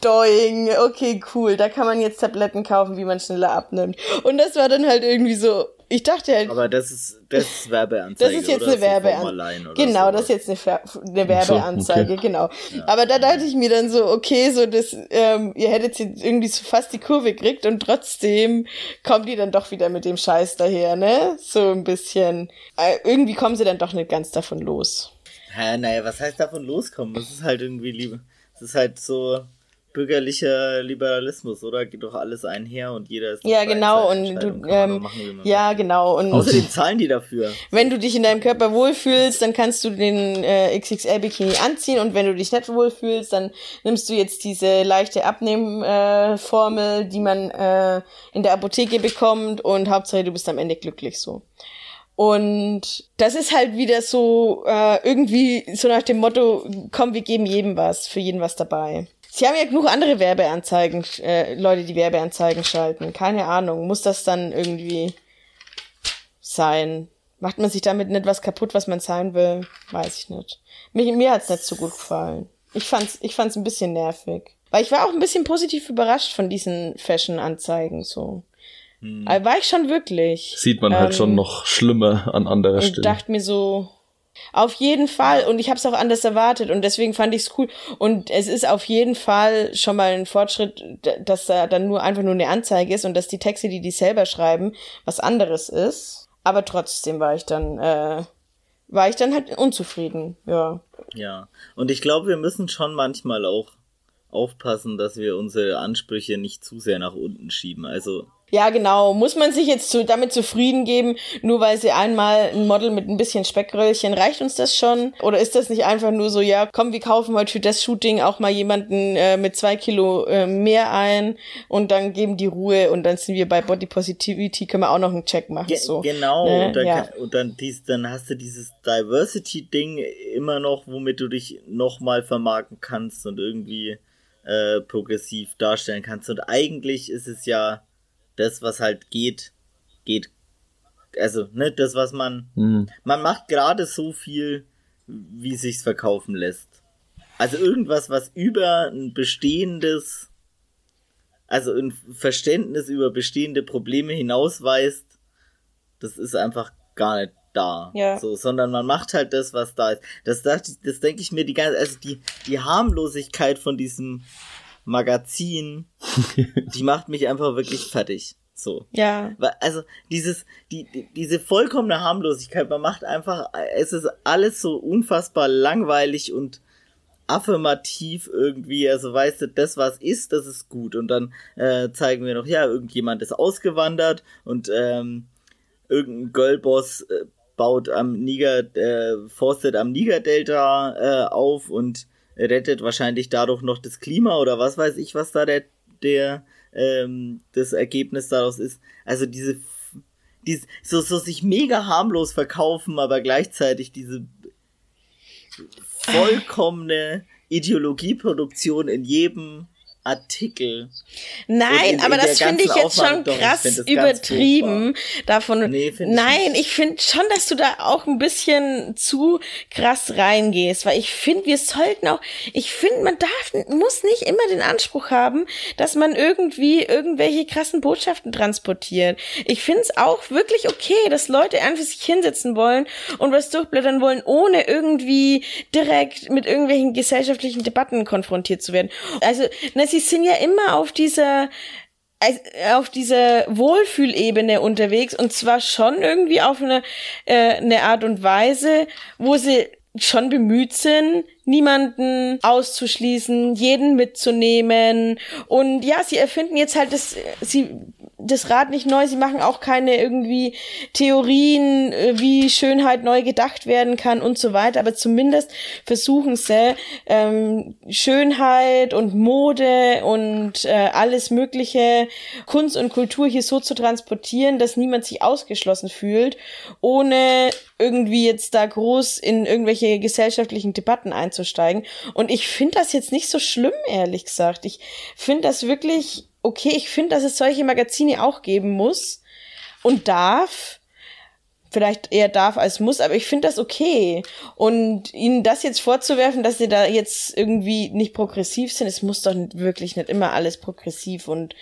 [SPEAKER 1] doing, okay, cool, da kann man jetzt Tabletten kaufen, wie man schneller abnimmt. Und das war dann halt irgendwie so, ich dachte halt.
[SPEAKER 2] Aber das ist, das ist Werbeanzeige.
[SPEAKER 1] Das ist jetzt eine Werbeanzeige. Genau, das ist jetzt eine, eine Werbeanzeige, okay. genau. Ja. Aber da dachte ich mir dann so, okay, so das, ähm, ihr hättet jetzt irgendwie so fast die Kurve gekriegt und trotzdem kommen die dann doch wieder mit dem Scheiß daher, ne? So ein bisschen. Äh, irgendwie kommen sie dann doch nicht ganz davon los.
[SPEAKER 2] Hä, naja, was heißt davon loskommen? Das ist halt irgendwie liebe. Es ist halt so, bürgerlicher Liberalismus, oder? Geht doch alles einher und jeder ist.
[SPEAKER 1] Ja, genau. Und du, ähm, machen, ja, genau. Und
[SPEAKER 2] außerdem zahlen die dafür.
[SPEAKER 1] Wenn du dich in deinem Körper wohlfühlst, dann kannst du den äh, XXL Bikini anziehen und wenn du dich nicht wohlfühlst, dann nimmst du jetzt diese leichte Abnehmformel, äh, die man äh, in der Apotheke bekommt und Hauptsache du bist am Ende glücklich so. Und das ist halt wieder so äh, irgendwie so nach dem Motto, komm, wir geben jedem was, für jeden was dabei. Sie haben ja genug andere Werbeanzeigen, äh, Leute, die Werbeanzeigen schalten. Keine Ahnung. Muss das dann irgendwie sein? Macht man sich damit nicht was kaputt, was man sein will? Weiß ich nicht. Mir, mir hat's nicht so gut gefallen. Ich fand's, ich fand's ein bisschen nervig. Weil ich war auch ein bisschen positiv überrascht von diesen Fashion-Anzeigen, so. Hm. Aber war ich schon wirklich.
[SPEAKER 3] Sieht man halt schon ähm, noch schlimmer an anderer Stelle. Ich
[SPEAKER 1] dachte mir so, auf jeden Fall. Und ich habe es auch anders erwartet und deswegen fand ich es cool. Und es ist auf jeden Fall schon mal ein Fortschritt, dass da dann nur einfach nur eine Anzeige ist und dass die Texte, die die selber schreiben, was anderes ist. Aber trotzdem war ich dann, äh, war ich dann halt unzufrieden. Ja.
[SPEAKER 2] Ja. Und ich glaube, wir müssen schon manchmal auch aufpassen, dass wir unsere Ansprüche nicht zu sehr nach unten schieben. Also
[SPEAKER 1] Ja, genau. Muss man sich jetzt zu, damit zufrieden geben, nur weil sie einmal ein Model mit ein bisschen Speckröllchen, reicht uns das schon? Oder ist das nicht einfach nur so, ja, komm, wir kaufen heute für das Shooting auch mal jemanden äh, mit zwei Kilo äh, mehr ein und dann geben die Ruhe und dann sind wir bei Body Positivity, können wir auch noch einen Check machen. Ge so.
[SPEAKER 2] Genau, ne? und, dann, ja. kann, und dann, dies, dann hast du dieses Diversity-Ding immer noch, womit du dich nochmal vermarkten kannst und irgendwie äh, progressiv darstellen kannst. Und eigentlich ist es ja das, was halt geht, geht. Also, ne, das, was man. Mhm. Man macht gerade so viel, wie sich's verkaufen lässt. Also irgendwas, was über ein bestehendes, also ein Verständnis über bestehende Probleme hinausweist, das ist einfach gar nicht da. Ja. So, sondern man macht halt das, was da ist. Das, das, das denke ich mir die ganze, also die, die Harmlosigkeit von diesem Magazin, die macht mich einfach wirklich fertig. So.
[SPEAKER 1] Ja.
[SPEAKER 2] Also dieses, die, die, diese vollkommene Harmlosigkeit, man macht einfach, es ist alles so unfassbar langweilig und affirmativ irgendwie, also weißt du, das was ist, das ist gut. Und dann äh, zeigen wir noch, ja, irgendjemand ist ausgewandert und ähm, irgendein Girlboss äh, baut am Niger, äh, forstet am Niger-Delta äh, auf und rettet wahrscheinlich dadurch noch das Klima oder was weiß ich, was da der, der ähm, das Ergebnis daraus ist. Also diese, diese so, so sich mega harmlos verkaufen, aber gleichzeitig diese vollkommene Ideologieproduktion in jedem Artikel.
[SPEAKER 1] Nein, in, aber in das finde ich jetzt schon krass ich übertrieben davon. Nee, Nein, ich, ich finde schon, dass du da auch ein bisschen zu krass reingehst, weil ich finde, wir sollten auch, ich finde, man darf, muss nicht immer den Anspruch haben, dass man irgendwie irgendwelche krassen Botschaften transportiert. Ich finde es auch wirklich okay, dass Leute einfach sich hinsetzen wollen und was durchblättern wollen, ohne irgendwie direkt mit irgendwelchen gesellschaftlichen Debatten konfrontiert zu werden. Also, na, sie sind ja immer auf dieser auf dieser Wohlfühlebene unterwegs und zwar schon irgendwie auf eine, äh, eine Art und Weise, wo sie schon bemüht sind, niemanden auszuschließen, jeden mitzunehmen. Und ja, sie erfinden jetzt halt das, sie, das Rad nicht neu, sie machen auch keine irgendwie Theorien, äh, wie Schönheit neu gedacht werden kann und so weiter, aber zumindest versuchen sie, ähm, Schönheit und Mode und äh, alles mögliche, Kunst und Kultur hier so zu transportieren, dass niemand sich ausgeschlossen fühlt, ohne irgendwie jetzt da groß in irgendwelche gesellschaftlichen Debatten einzusteigen. Und ich finde das jetzt nicht so schlimm, ehrlich gesagt. Ich finde das wirklich okay. Ich finde, dass es solche Magazine auch geben muss und darf. Vielleicht eher darf als muss, aber ich finde das okay. Und ihnen das jetzt vorzuwerfen, dass sie da jetzt irgendwie nicht progressiv sind, es muss doch wirklich nicht immer alles progressiv und,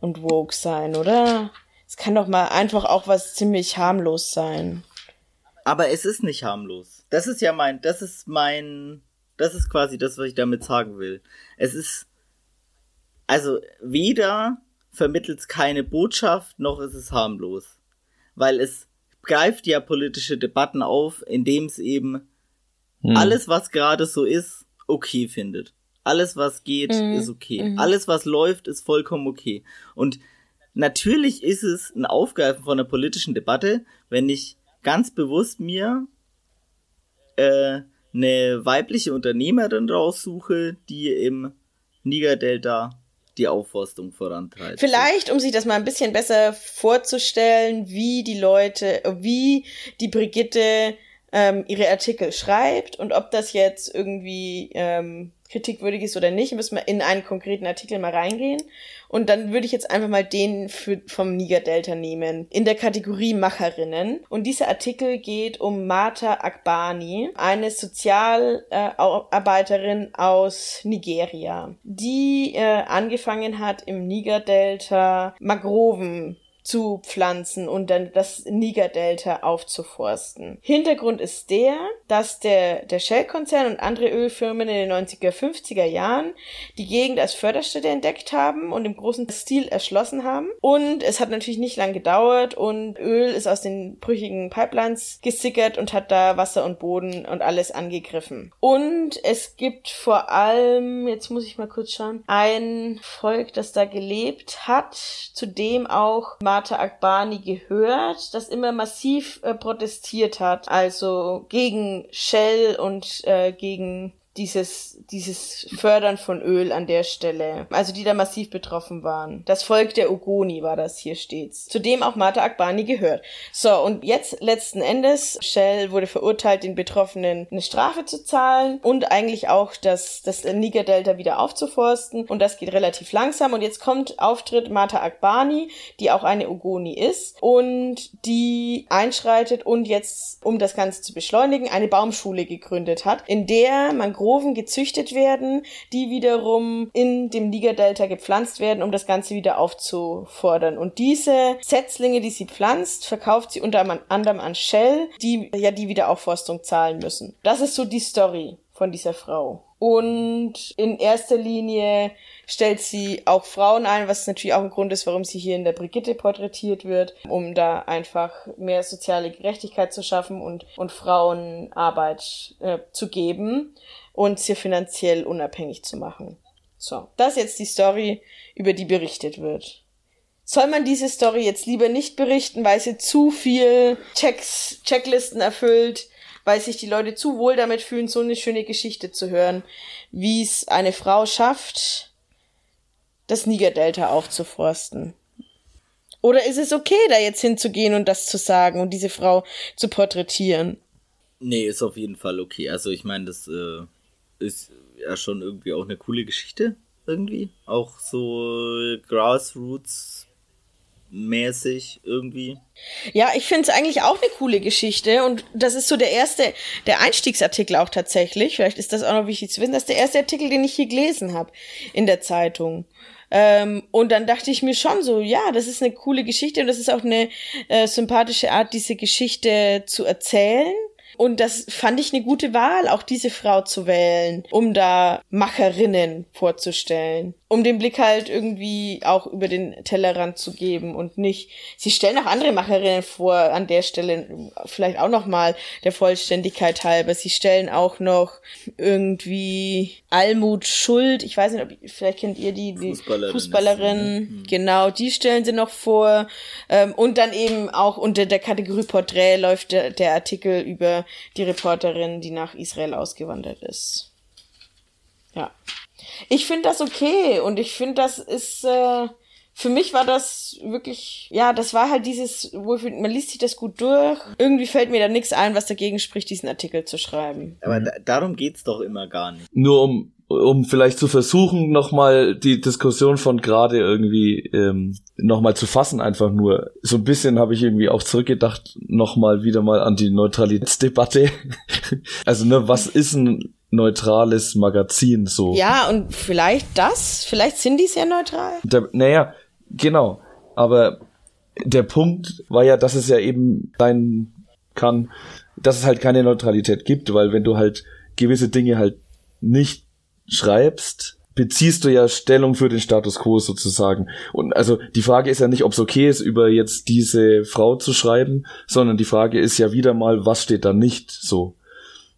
[SPEAKER 1] und woke sein, oder? Es kann doch mal einfach auch was ziemlich harmlos sein.
[SPEAKER 2] Aber es ist nicht harmlos. Das ist ja mein, das ist mein, das ist quasi das, was ich damit sagen will. Es ist, also weder vermittelt es keine Botschaft, noch ist es harmlos. Weil es greift ja politische Debatten auf, indem es eben hm. alles, was gerade so ist, okay findet. Alles, was geht, mhm. ist okay. Mhm. Alles, was läuft, ist vollkommen okay. Und natürlich ist es ein Aufgreifen von einer politischen Debatte, wenn ich ganz bewusst mir äh, eine weibliche Unternehmerin raussuche, die im Niger-Delta die Aufforstung vorantreibt.
[SPEAKER 1] Vielleicht, um sich das mal ein bisschen besser vorzustellen, wie die Leute, wie die Brigitte ähm, ihre Artikel schreibt und ob das jetzt irgendwie ähm, kritikwürdig ist oder nicht, müssen wir in einen konkreten Artikel mal reingehen. Und dann würde ich jetzt einfach mal den für, vom Niger-Delta nehmen, in der Kategorie Macherinnen. Und dieser Artikel geht um Martha Akbani, eine Sozialarbeiterin aus Nigeria, die äh, angefangen hat, im Niger-Delta Magroven zu pflanzen und dann das Niger-Delta aufzuforsten. Hintergrund ist der, dass der, der Shell-Konzern und andere Ölfirmen in den 90er, 50er Jahren die Gegend als Förderstätte entdeckt haben und im großen Stil erschlossen haben. Und es hat natürlich nicht lang gedauert und Öl ist aus den brüchigen Pipelines gesickert und hat da Wasser und Boden und alles angegriffen. Und es gibt vor allem, jetzt muss ich mal kurz schauen, ein Volk, das da gelebt hat, zu dem auch Mata Akbani gehört, das immer massiv äh, protestiert hat, also gegen Shell und äh, gegen dieses, dieses Fördern von Öl an der Stelle. Also die da massiv betroffen waren. Das Volk der Ogoni war das hier stets. Zu dem auch Mata Akbani gehört. So, und jetzt letzten Endes, Shell wurde verurteilt, den Betroffenen eine Strafe zu zahlen und eigentlich auch das, das Niger-Delta wieder aufzuforsten. Und das geht relativ langsam. Und jetzt kommt Auftritt Mata Akbani, die auch eine Ogoni ist und die einschreitet und jetzt, um das Ganze zu beschleunigen, eine Baumschule gegründet hat, in der man Mangroven gezüchtet werden, die wiederum in dem Niger-Delta gepflanzt werden, um das Ganze wieder aufzufordern. Und diese Setzlinge, die sie pflanzt, verkauft sie unter anderem an Shell, die ja die Wiederaufforstung zahlen müssen. Das ist so die Story von dieser Frau. Und in erster Linie stellt sie auch Frauen ein, was natürlich auch ein Grund ist, warum sie hier in der Brigitte porträtiert wird, um da einfach mehr soziale Gerechtigkeit zu schaffen und, und Frauen Arbeit äh, zu geben und sie finanziell unabhängig zu machen. So, das ist jetzt die Story, über die berichtet wird. Soll man diese Story jetzt lieber nicht berichten, weil sie zu viel Checks, Checklisten erfüllt, weil sich die Leute zu wohl damit fühlen, so eine schöne Geschichte zu hören, wie es eine Frau schafft, das Niger-Delta aufzuforsten? Oder ist es okay, da jetzt hinzugehen und das zu sagen und diese Frau zu porträtieren?
[SPEAKER 2] Nee, ist auf jeden Fall okay. Also ich meine, das äh, ist ja schon irgendwie auch eine coole Geschichte. Irgendwie. Auch so Grassroots mäßig irgendwie.
[SPEAKER 1] Ja, ich finde es eigentlich auch eine coole Geschichte und das ist so der erste, der Einstiegsartikel auch tatsächlich. Vielleicht ist das auch noch wichtig zu wissen. Das ist der erste Artikel, den ich hier gelesen habe in der Zeitung. Ähm, und dann dachte ich mir schon so, ja, das ist eine coole Geschichte und das ist auch eine äh, sympathische Art, diese Geschichte zu erzählen. Und das fand ich eine gute Wahl, auch diese Frau zu wählen, um da Macherinnen vorzustellen um den Blick halt irgendwie auch über den Tellerrand zu geben und nicht. Sie stellen auch andere Macherinnen vor an der Stelle, vielleicht auch noch mal der Vollständigkeit halber. Sie stellen auch noch irgendwie Almut Schuld. Ich weiß nicht, ob vielleicht kennt ihr die, die Fußballerin. Fußballerin mhm. Genau, die stellen sie noch vor. Ähm, und dann eben auch unter der Kategorie Porträt läuft der, der Artikel über die Reporterin, die nach Israel ausgewandert ist. Ja. Ich finde das okay und ich finde, das ist, äh, für mich war das wirklich, ja, das war halt dieses, wo man liest sich das gut durch. Irgendwie fällt mir da nichts ein, was dagegen spricht, diesen Artikel zu schreiben.
[SPEAKER 2] Aber da, darum geht's doch immer gar nicht.
[SPEAKER 3] Nur um um vielleicht zu versuchen, nochmal die Diskussion von gerade irgendwie ähm, nochmal zu fassen, einfach nur. So ein bisschen habe ich irgendwie auch zurückgedacht, nochmal wieder mal an die Neutralitätsdebatte. also, ne, was ist ein neutrales Magazin so.
[SPEAKER 1] Ja, und vielleicht das, vielleicht sind die sehr neutral.
[SPEAKER 3] Der, naja, genau. Aber der Punkt war ja, dass es ja eben sein kann, dass es halt keine Neutralität gibt, weil wenn du halt gewisse Dinge halt nicht schreibst, beziehst du ja Stellung für den Status quo sozusagen. Und also die Frage ist ja nicht, ob es okay ist, über jetzt diese Frau zu schreiben, sondern die Frage ist ja wieder mal, was steht da nicht so.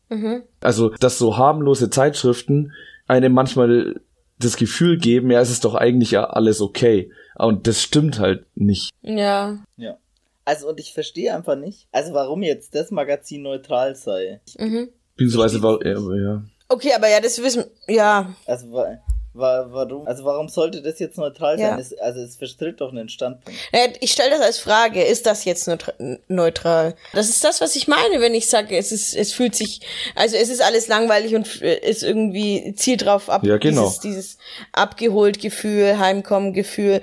[SPEAKER 3] Mhm. Also, dass so harmlose Zeitschriften einem manchmal das Gefühl geben, ja, es ist doch eigentlich ja alles okay. Und das stimmt halt nicht.
[SPEAKER 1] Ja.
[SPEAKER 2] Ja. Also, und ich verstehe einfach nicht, also warum jetzt das Magazin neutral sei.
[SPEAKER 3] Mhm. Beziehungsweise, war, ja, ja.
[SPEAKER 1] Okay, aber ja, das wissen, ja.
[SPEAKER 2] Also, Warum? Also warum sollte das jetzt neutral sein? Ja. Es, also es verstritt doch einen Standpunkt.
[SPEAKER 1] Ich stelle das als Frage, ist das jetzt neutral? Das ist das, was ich meine, wenn ich sage, es ist, es fühlt sich, also es ist alles langweilig und ist irgendwie zielt drauf ab,
[SPEAKER 3] ja, genau.
[SPEAKER 1] dieses, dieses abgeholt Gefühl, Heimkommen Gefühl.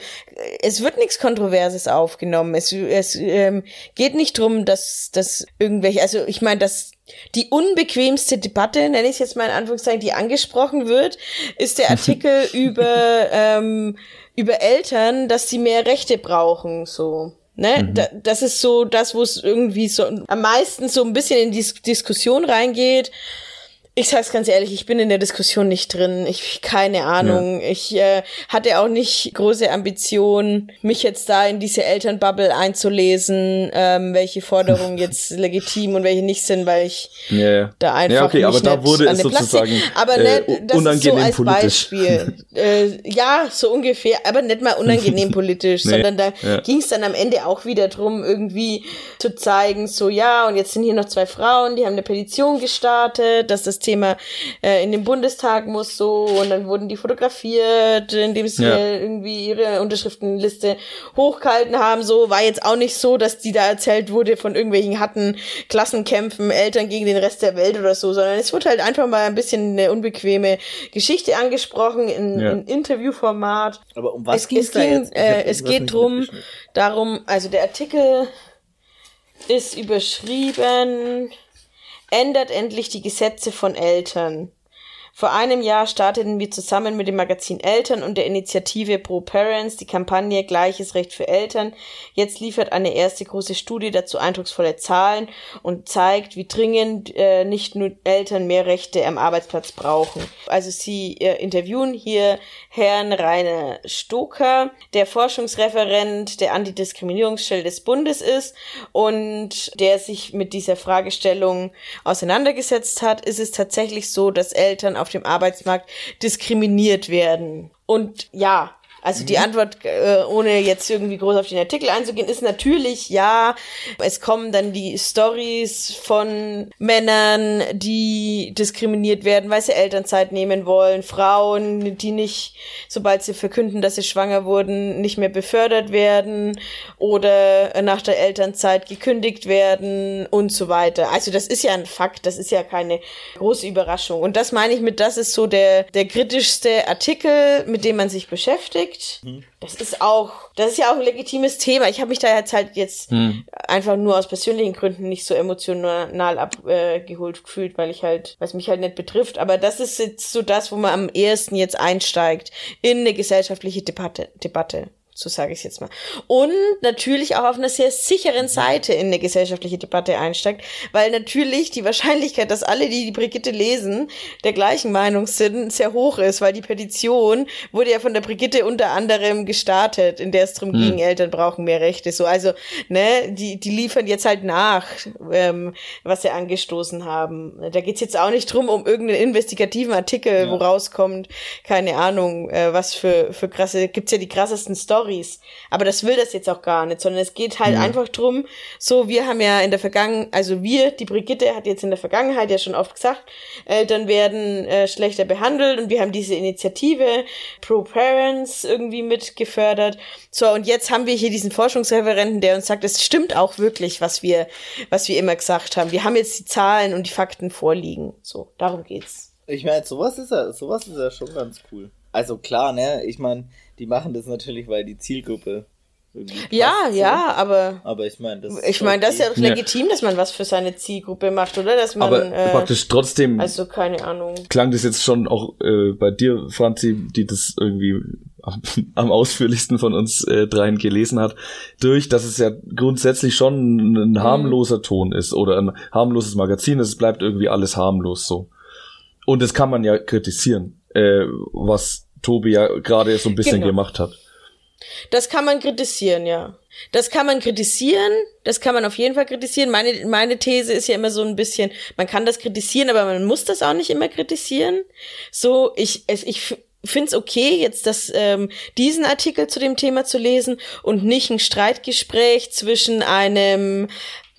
[SPEAKER 1] Es wird nichts Kontroverses aufgenommen. Es, es ähm, geht nicht drum, dass, dass irgendwelche, also ich meine, dass die unbequemste Debatte, nenne ich es jetzt mal in Anführungszeichen, die angesprochen wird, ist der Artikel über, ähm, über Eltern, dass sie mehr Rechte brauchen, so. Ne? Mhm. Da, das ist so das, wo es irgendwie so am meisten so ein bisschen in die Diskussion reingeht. Ich sag's ganz ehrlich, ich bin in der Diskussion nicht drin. Ich keine Ahnung. Ja. Ich äh, hatte auch nicht große Ambitionen, mich jetzt da in diese Elternbubble einzulesen, ähm, welche Forderungen jetzt legitim und welche nicht sind, weil ich ja, da einfach ja, okay,
[SPEAKER 3] aber da wurde es sozusagen
[SPEAKER 1] aber äh, ne, das unangenehm ist so als politisch. Beispiel. äh, ja, so ungefähr, aber nicht mal unangenehm politisch, nee, sondern da ja. ging es dann am Ende auch wieder drum, irgendwie zu zeigen, so ja, und jetzt sind hier noch zwei Frauen, die haben eine Petition gestartet, dass das Thema äh, in den Bundestag muss so und dann wurden die fotografiert, indem sie ja. irgendwie ihre Unterschriftenliste hochgehalten haben. So war jetzt auch nicht so, dass die da erzählt wurde von irgendwelchen hatten Klassenkämpfen, Eltern gegen den Rest der Welt oder so, sondern es wurde halt einfach mal ein bisschen eine unbequeme Geschichte angesprochen in, ja. in Interviewformat.
[SPEAKER 2] Aber um was es, es da ging,
[SPEAKER 1] äh, es geht drum, darum, also der Artikel ist überschrieben ändert endlich die Gesetze von Eltern. Vor einem Jahr starteten wir zusammen mit dem Magazin Eltern und der Initiative Pro Parents die Kampagne Gleiches Recht für Eltern. Jetzt liefert eine erste große Studie dazu eindrucksvolle Zahlen und zeigt, wie dringend äh, nicht nur Eltern mehr Rechte am Arbeitsplatz brauchen. Also sie äh, interviewen hier Herrn Rainer Stoker, der Forschungsreferent der Antidiskriminierungsstelle des Bundes ist und der sich mit dieser Fragestellung auseinandergesetzt hat. Ist es tatsächlich so, dass Eltern auf dem Arbeitsmarkt diskriminiert werden. Und ja, also die mhm. Antwort, äh, ohne jetzt irgendwie groß auf den Artikel einzugehen, ist natürlich ja. Es kommen dann die Stories von Männern, die diskriminiert werden, weil sie Elternzeit nehmen wollen, Frauen, die nicht, sobald sie verkünden, dass sie schwanger wurden, nicht mehr befördert werden oder nach der Elternzeit gekündigt werden und so weiter. Also das ist ja ein Fakt, das ist ja keine große Überraschung. Und das meine ich mit, das ist so der, der kritischste Artikel, mit dem man sich beschäftigt gekriegt. Hm. Das ist auch, das ist ja auch ein legitimes Thema. Ich habe mich da jetzt halt jetzt hm. einfach nur aus persönlichen Gründen nicht so emotional abgeholt äh, gefühlt, weil ich halt, weil es mich halt nicht betrifft. Aber das ist jetzt so das, wo man am ehesten jetzt einsteigt in eine gesellschaftliche Debatte. Debatte so sage ich jetzt mal. Und natürlich auch auf einer sehr sicheren Seite in eine gesellschaftliche Debatte einsteigt, weil natürlich die Wahrscheinlichkeit, dass alle, die die Brigitte lesen, der gleichen Meinung sind, sehr hoch ist, weil die Petition wurde ja von der Brigitte unter anderem gestartet, in der es darum hm. ging, Eltern brauchen mehr Rechte. So, also, ne, die, die liefern jetzt halt nach, ähm, was sie angestoßen haben. Da geht's jetzt auch nicht drum, um irgendeinen investigativen Artikel, ja. wo rauskommt, keine Ahnung, äh, was für, für krasse, gibt's ja die krassesten Stories Stories. Aber das will das jetzt auch gar nicht, sondern es geht halt ja. einfach drum, so, wir haben ja in der Vergangenheit, also wir, die Brigitte hat jetzt in der Vergangenheit ja schon oft gesagt, Eltern werden äh, schlechter behandelt und wir haben diese Initiative Pro Parents irgendwie mit gefördert. So, und jetzt haben wir hier diesen Forschungsreferenten, der uns sagt, es stimmt auch wirklich, was wir, was wir immer gesagt haben. Wir haben jetzt die Zahlen und die Fakten vorliegen. So, darum geht's.
[SPEAKER 2] Ich meine, sowas ist ja, sowas ist ja schon ganz cool. Also klar, ne, ich meine, die machen das natürlich, weil die Zielgruppe
[SPEAKER 1] ja, passt, ja, so. aber.
[SPEAKER 2] Aber ich meine, das.
[SPEAKER 1] Ich meine, das ist ja auch legitim, dass man was für seine Zielgruppe macht, oder? Dass man.
[SPEAKER 3] Aber äh, praktisch trotzdem.
[SPEAKER 1] Also keine Ahnung.
[SPEAKER 3] Klang das jetzt schon auch äh, bei dir, Franzi, die das irgendwie am, am ausführlichsten von uns äh, dreien gelesen hat, durch, dass es ja grundsätzlich schon ein mhm. harmloser Ton ist oder ein harmloses Magazin. Es bleibt irgendwie alles harmlos so. Und das kann man ja kritisieren, äh, was Tobi ja gerade so ein bisschen genau. gemacht hat.
[SPEAKER 1] Das kann man kritisieren, ja. Das kann man kritisieren, das kann man auf jeden Fall kritisieren. Meine, meine These ist ja immer so ein bisschen, man kann das kritisieren, aber man muss das auch nicht immer kritisieren. So, ich, ich finde es okay, jetzt das, ähm, diesen Artikel zu dem Thema zu lesen und nicht ein Streitgespräch zwischen einem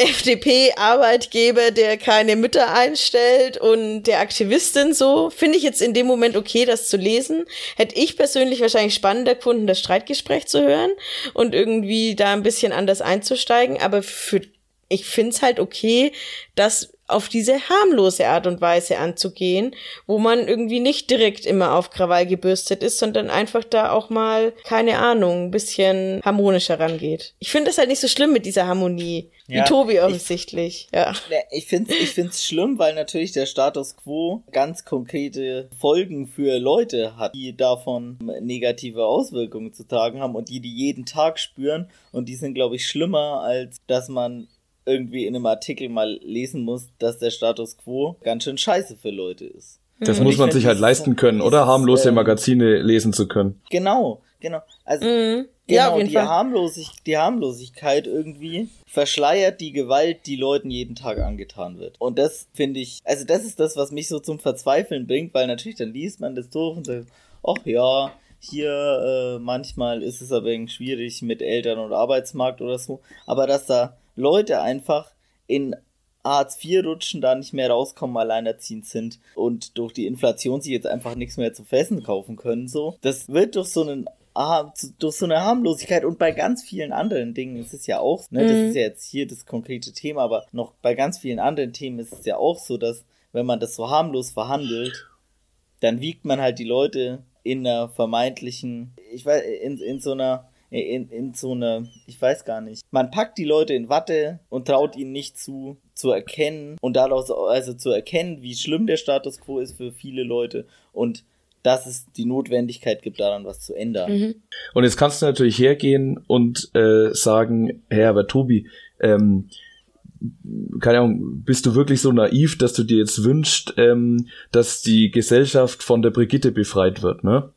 [SPEAKER 1] FDP-Arbeitgeber, der keine Mütter einstellt und der Aktivistin so, finde ich jetzt in dem Moment okay, das zu lesen. Hätte ich persönlich wahrscheinlich spannender gefunden, das Streitgespräch zu hören und irgendwie da ein bisschen anders einzusteigen, aber für ich find's halt okay, dass auf diese harmlose Art und Weise anzugehen, wo man irgendwie nicht direkt immer auf Krawall gebürstet ist, sondern einfach da auch mal, keine Ahnung, ein bisschen harmonischer rangeht. Ich finde das halt nicht so schlimm mit dieser Harmonie. Ja, wie Tobi offensichtlich,
[SPEAKER 2] ich, ja. Ich finde es ich find's schlimm, weil natürlich der Status quo ganz konkrete Folgen für Leute hat, die davon negative Auswirkungen zu tragen haben und die die jeden Tag spüren und die sind, glaube ich, schlimmer, als dass man irgendwie in einem Artikel mal lesen muss, dass der Status quo ganz schön scheiße für Leute ist.
[SPEAKER 3] Das mhm. muss man sich halt leisten können, oder harmlose ähm, Magazine lesen zu können.
[SPEAKER 2] Genau, genau. Also mhm. genau, ja, die, Harmlosig die Harmlosigkeit irgendwie verschleiert die Gewalt, die Leuten jeden Tag angetan wird. Und das finde ich, also das ist das, was mich so zum Verzweifeln bringt, weil natürlich dann liest man das durch und sagt, ach ja, hier äh, manchmal ist es aber irgendwie schwierig mit Eltern und Arbeitsmarkt oder so, aber dass da Leute einfach in Hartz IV rutschen, da nicht mehr rauskommen, alleinerziehend sind und durch die Inflation sich jetzt einfach nichts mehr zu fressen kaufen können, so. Das wird durch so einen durch so eine Harmlosigkeit und bei ganz vielen anderen Dingen ist es ja auch, ne, das ist mhm. ja jetzt hier das konkrete Thema, aber noch bei ganz vielen anderen Themen ist es ja auch so, dass wenn man das so harmlos verhandelt, dann wiegt man halt die Leute in einer vermeintlichen, ich weiß, in, in so einer in, in so eine, ich weiß gar nicht. Man packt die Leute in Watte und traut ihnen nicht zu, zu erkennen und daraus also zu erkennen, wie schlimm der Status quo ist für viele Leute und dass es die Notwendigkeit gibt, daran was zu ändern. Mhm.
[SPEAKER 3] Und jetzt kannst du natürlich hergehen und äh, sagen, Herr, aber Tobi, ähm, keine Ahnung, bist du wirklich so naiv, dass du dir jetzt wünschst, ähm, dass die Gesellschaft von der Brigitte befreit wird, ne?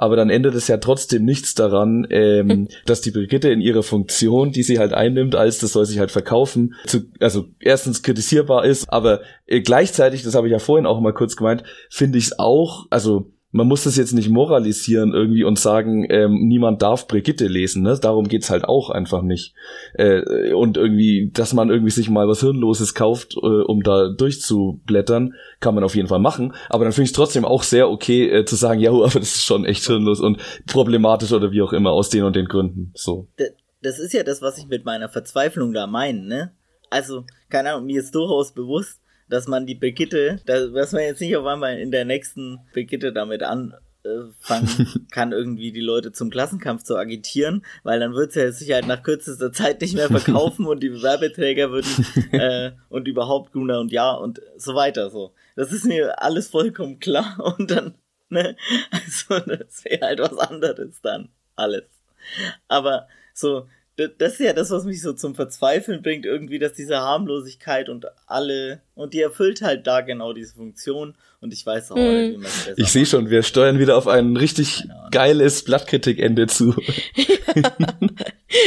[SPEAKER 3] Aber dann ändert es ja trotzdem nichts daran, ähm, dass die Brigitte in ihrer Funktion, die sie halt einnimmt, als das soll sich halt verkaufen, zu, also erstens kritisierbar ist, aber äh, gleichzeitig, das habe ich ja vorhin auch mal kurz gemeint, finde ich es auch, also man muss das jetzt nicht moralisieren irgendwie und sagen, ähm, niemand darf Brigitte lesen, ne? Darum geht's halt auch einfach nicht. Äh, und irgendwie, dass man irgendwie sich mal was Hirnloses kauft, äh, um da durchzublättern, kann man auf jeden Fall machen. Aber dann finde ich es trotzdem auch sehr okay äh, zu sagen, ja, aber das ist schon echt hirnlos und problematisch oder wie auch immer aus den und den Gründen. So.
[SPEAKER 2] Das ist ja das, was ich mit meiner Verzweiflung da meine, ne? Also, keine Ahnung, mir ist durchaus bewusst, dass man die Brigitte, dass man jetzt nicht auf einmal in der nächsten Brigitte damit anfangen kann, irgendwie die Leute zum Klassenkampf zu agitieren, weil dann wird es ja sicher halt nach kürzester Zeit nicht mehr verkaufen und die Werbeträger würden äh, und überhaupt Guna und Ja und so weiter so. Das ist mir alles vollkommen klar und dann, ne, also das wäre halt was anderes dann, alles. Aber so, das ist ja das, was mich so zum Verzweifeln bringt, irgendwie, dass diese Harmlosigkeit und alle, und die erfüllt halt da genau diese Funktion und ich weiß auch hm. nicht, wie man
[SPEAKER 3] es besser Ich sehe schon, wir steuern wieder auf ein richtig geiles Blattkritikende zu.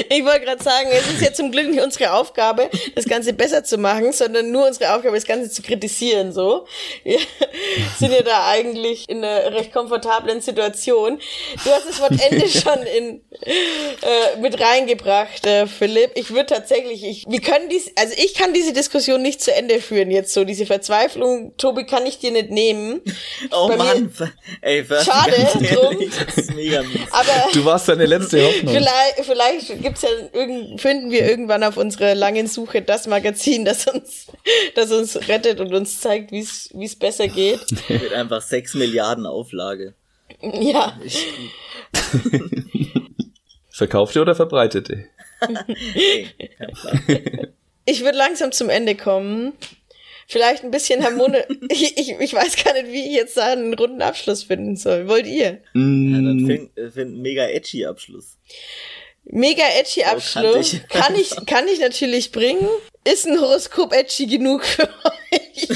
[SPEAKER 1] ich wollte gerade sagen, es ist ja zum Glück nicht unsere Aufgabe, das Ganze besser zu machen, sondern nur unsere Aufgabe, das Ganze zu kritisieren. So, wir sind ja da eigentlich in einer recht komfortablen Situation. Du hast das Wort Ende schon in äh, mit reingebracht, äh, Philipp. Ich würde tatsächlich, ich, wir können dies, also ich kann diese Diskussion nicht zu Ende führen jetzt so. Diese Verzweiflung, Tobi, kann ich dir nicht nehmen nehmen.
[SPEAKER 2] Oh Bei Mann, ey,
[SPEAKER 1] schade drum.
[SPEAKER 3] Aber du warst deine letzte Hoffnung.
[SPEAKER 1] Vielleicht, vielleicht gibt's ja irgend, finden wir irgendwann auf unserer langen Suche das Magazin, das uns, das uns rettet und uns zeigt, wie es besser geht.
[SPEAKER 2] Mit einfach sechs Milliarden Auflage.
[SPEAKER 1] Ja.
[SPEAKER 3] Verkaufte oder verbreitete?
[SPEAKER 1] ich würde langsam zum Ende kommen vielleicht ein bisschen harmonisch. ich, ich, ich weiß gar nicht, wie ich jetzt da einen runden Abschluss finden soll. Wollt ihr?
[SPEAKER 2] Mm. Ja, dann find, find mega edgy Abschluss.
[SPEAKER 1] Mega edgy Abschluss. Oh, kann ich, kann ich natürlich bringen. Ist ein Horoskop edgy genug für euch?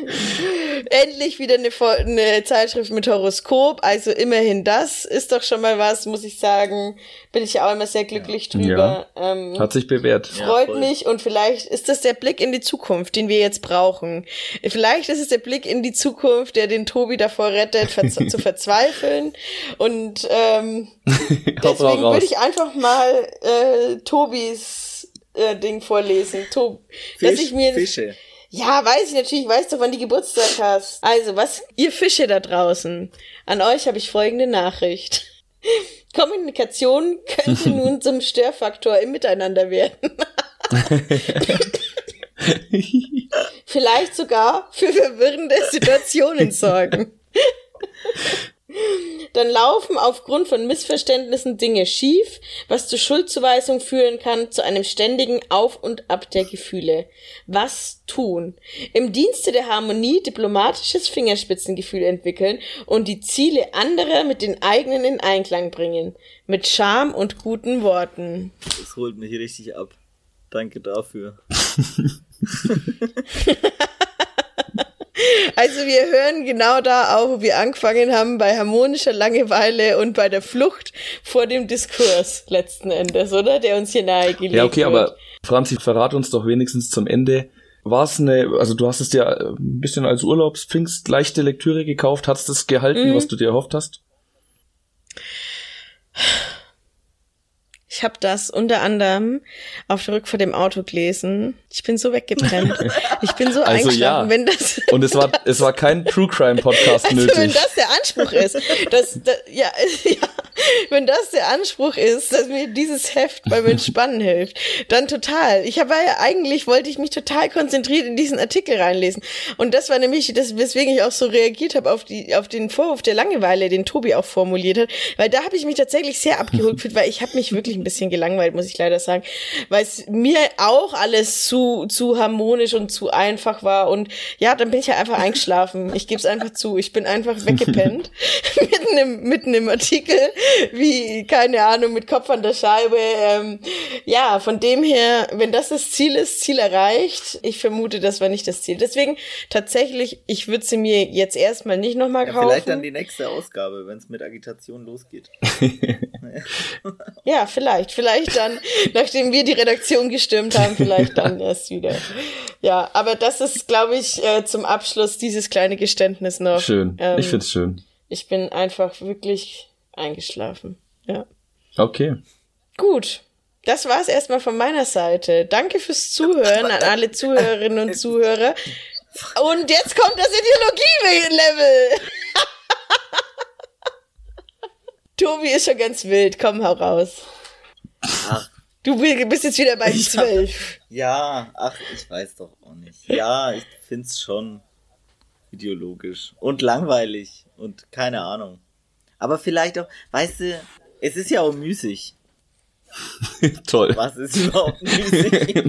[SPEAKER 1] Endlich wieder eine, eine, Zeitschrift mit Horoskop, also immerhin das ist doch schon mal was, muss ich sagen. Bin ich ja auch immer sehr glücklich ja. drüber.
[SPEAKER 3] Ja. Ähm, Hat sich bewährt.
[SPEAKER 1] Freut ja, mich und vielleicht ist das der Blick in die Zukunft, den wir jetzt brauchen. Vielleicht ist es der Blick in die Zukunft, der den Tobi davor rettet, verz zu verzweifeln. Und ähm, deswegen würde ich einfach mal äh, Tobis äh, Ding vorlesen. Tob
[SPEAKER 2] Fisch, dass ich mir Fische.
[SPEAKER 1] Ja, weiß ich natürlich, weißt du, wann die Geburtstag hast. Also, was, ihr Fische da draußen, an euch habe ich folgende Nachricht. Kommunikation könnte nun zum Störfaktor im Miteinander werden. Vielleicht sogar für verwirrende Situationen sorgen. Dann laufen aufgrund von Missverständnissen Dinge schief, was zu Schuldzuweisung führen kann, zu einem ständigen Auf und Ab der Gefühle. Was tun? Im Dienste der Harmonie diplomatisches Fingerspitzengefühl entwickeln und die Ziele anderer mit den eigenen in Einklang bringen. Mit Charme und guten Worten.
[SPEAKER 2] Das holt mich richtig ab. Danke dafür.
[SPEAKER 1] Also wir hören genau da auf, wo wir angefangen haben, bei harmonischer Langeweile und bei der Flucht vor dem Diskurs letzten Endes, oder? Der uns hier nahegelegt
[SPEAKER 3] Ja, okay, wird. aber Franzi, verrat uns doch wenigstens zum Ende. War es eine, also du hast es dir ein bisschen als Urlaubspfingst leichte Lektüre gekauft, hast es gehalten, mhm. was du dir erhofft hast?
[SPEAKER 1] Ich habe das unter anderem auf der Rückfahrt im Auto gelesen. Ich bin so weggebrennt. Ich bin so also eingeschlafen, ja. wenn das
[SPEAKER 3] Und es war es war kein True Crime Podcast also, nötig.
[SPEAKER 1] Wenn das der Anspruch ist, dass, dass ja, ja, wenn das der Anspruch ist, dass mir dieses Heft beim Entspannen hilft, dann total. Ich habe ja eigentlich wollte ich mich total konzentriert in diesen Artikel reinlesen und das war nämlich das weswegen ich auch so reagiert habe auf die auf den Vorwurf der Langeweile, den Tobi auch formuliert hat, weil da habe ich mich tatsächlich sehr abgeholt gefühlt, weil ich habe mich wirklich ein bisschen gelangweilt, muss ich leider sagen, weil es mir auch alles zu, zu harmonisch und zu einfach war. Und ja, dann bin ich ja einfach eingeschlafen. Ich gebe es einfach zu. Ich bin einfach weggepennt. mitten, im, mitten im Artikel, wie, keine Ahnung, mit Kopf an der Scheibe. Ähm, ja, von dem her, wenn das das Ziel ist, Ziel erreicht, ich vermute, das war nicht das Ziel. Deswegen tatsächlich, ich würde sie mir jetzt erstmal nicht nochmal kaufen. Ja,
[SPEAKER 2] vielleicht dann die nächste Ausgabe, wenn es mit Agitation losgeht.
[SPEAKER 1] ja, vielleicht. Vielleicht dann, nachdem wir die Redaktion gestürmt haben, vielleicht dann erst wieder. Ja, aber das ist, glaube ich, äh, zum Abschluss dieses kleine Geständnis noch.
[SPEAKER 3] Schön. Ähm, ich find's schön.
[SPEAKER 1] Ich bin einfach wirklich eingeschlafen. Ja.
[SPEAKER 3] Okay.
[SPEAKER 1] Gut. Das war's erstmal von meiner Seite. Danke fürs Zuhören an alle Zuhörerinnen und Zuhörer. Und jetzt kommt das Ideologie-Level. Tobi ist schon ganz wild. Komm, hau raus. Ach. Du bist jetzt wieder bei zwölf.
[SPEAKER 2] Ja, ach, ich weiß doch auch nicht. Ja, ich find's schon ideologisch und langweilig und keine Ahnung. Aber vielleicht auch, weißt du, es ist ja auch müßig.
[SPEAKER 3] Toll.
[SPEAKER 2] Was ist überhaupt müßig?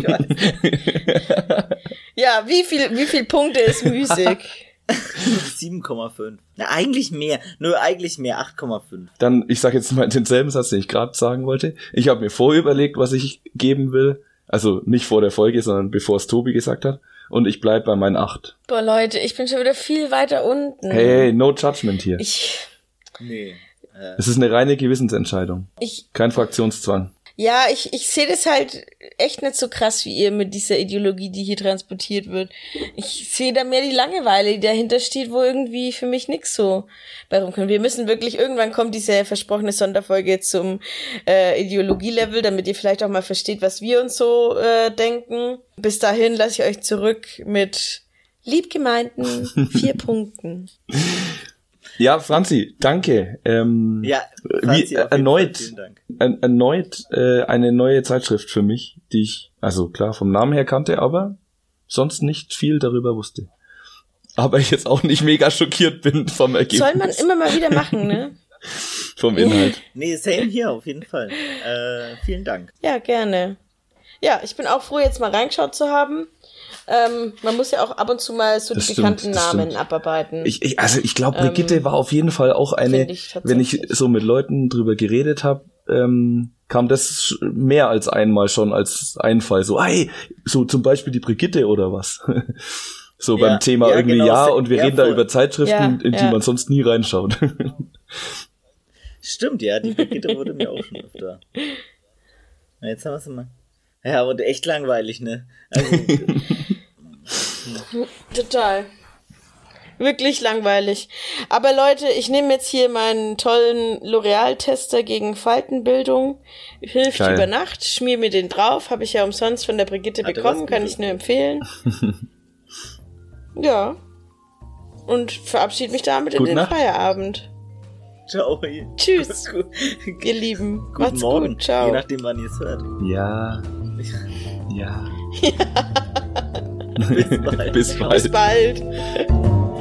[SPEAKER 1] ja, wie viel, wie viel Punkte ist müßig?
[SPEAKER 2] 7,5. Na, eigentlich mehr. Nur eigentlich mehr. 8,5.
[SPEAKER 3] Dann, ich sage jetzt mal denselben Satz, den ich gerade sagen wollte. Ich habe mir vorher überlegt, was ich geben will. Also nicht vor der Folge, sondern bevor es Tobi gesagt hat. Und ich bleib bei meinen 8.
[SPEAKER 1] Boah, Leute, ich bin schon wieder viel weiter unten.
[SPEAKER 3] Hey, no judgment hier.
[SPEAKER 1] Ich.
[SPEAKER 2] Nee.
[SPEAKER 3] Äh. Es ist eine reine Gewissensentscheidung. Ich. Kein Fraktionszwang.
[SPEAKER 1] Ja, ich, ich sehe das halt echt nicht so krass wie ihr mit dieser Ideologie, die hier transportiert wird. Ich sehe da mehr die Langeweile, die dahinter steht, wo irgendwie für mich nix so bei rumkommt. Wir müssen wirklich, irgendwann kommt diese versprochene Sonderfolge zum äh, Ideologie-Level, damit ihr vielleicht auch mal versteht, was wir uns so äh, denken. Bis dahin lasse ich euch zurück mit liebgemeinten vier Punkten.
[SPEAKER 3] Ja, Franzi, danke. Ähm,
[SPEAKER 2] ja, Franzi,
[SPEAKER 3] wie, erneut, er, erneut äh, eine neue Zeitschrift für mich, die ich, also klar vom Namen her kannte, aber sonst nicht viel darüber wusste. Aber ich jetzt auch nicht mega schockiert bin vom Ergebnis.
[SPEAKER 1] Soll man immer mal wieder machen, ne?
[SPEAKER 3] vom Inhalt.
[SPEAKER 2] nee, same hier auf jeden Fall. Äh, vielen Dank.
[SPEAKER 1] Ja, gerne. Ja, ich bin auch froh, jetzt mal reingeschaut zu haben. Ähm, man muss ja auch ab und zu mal so das die stimmt, bekannten Namen stimmt. abarbeiten.
[SPEAKER 3] Ich, ich, also ich glaube, Brigitte ähm, war auf jeden Fall auch eine, ich wenn ich so mit Leuten drüber geredet habe, ähm, kam das mehr als einmal schon als Einfall. So, hey, so zum Beispiel die Brigitte oder was. so ja, beim Thema ja, irgendwie genau, ja und wir reden voll. da über Zeitschriften, in die man sonst nie reinschaut.
[SPEAKER 2] Stimmt, ja, die Brigitte wurde mir auch schon öfter. Jetzt haben wir es mal. Ja, und echt langweilig, ne? Also,
[SPEAKER 1] Total. Wirklich langweilig. Aber Leute, ich nehme jetzt hier meinen tollen L'Oreal-Tester gegen Faltenbildung. Hilft Geil. über Nacht, schmier mir den drauf. Habe ich ja umsonst von der Brigitte Hat bekommen, kann ich nur empfehlen. ja. Und verabschiede mich damit Gute in den Nacht. Feierabend.
[SPEAKER 2] Ciao.
[SPEAKER 1] Tschüss, ihr Lieben.
[SPEAKER 2] Guten
[SPEAKER 1] Macht's
[SPEAKER 2] Morgen.
[SPEAKER 1] gut. Ciao.
[SPEAKER 2] Je nachdem, wann ihr es hört.
[SPEAKER 3] Ja. Ja.
[SPEAKER 2] Bis bald.
[SPEAKER 3] Bis
[SPEAKER 1] Bis
[SPEAKER 3] bald.
[SPEAKER 1] bald.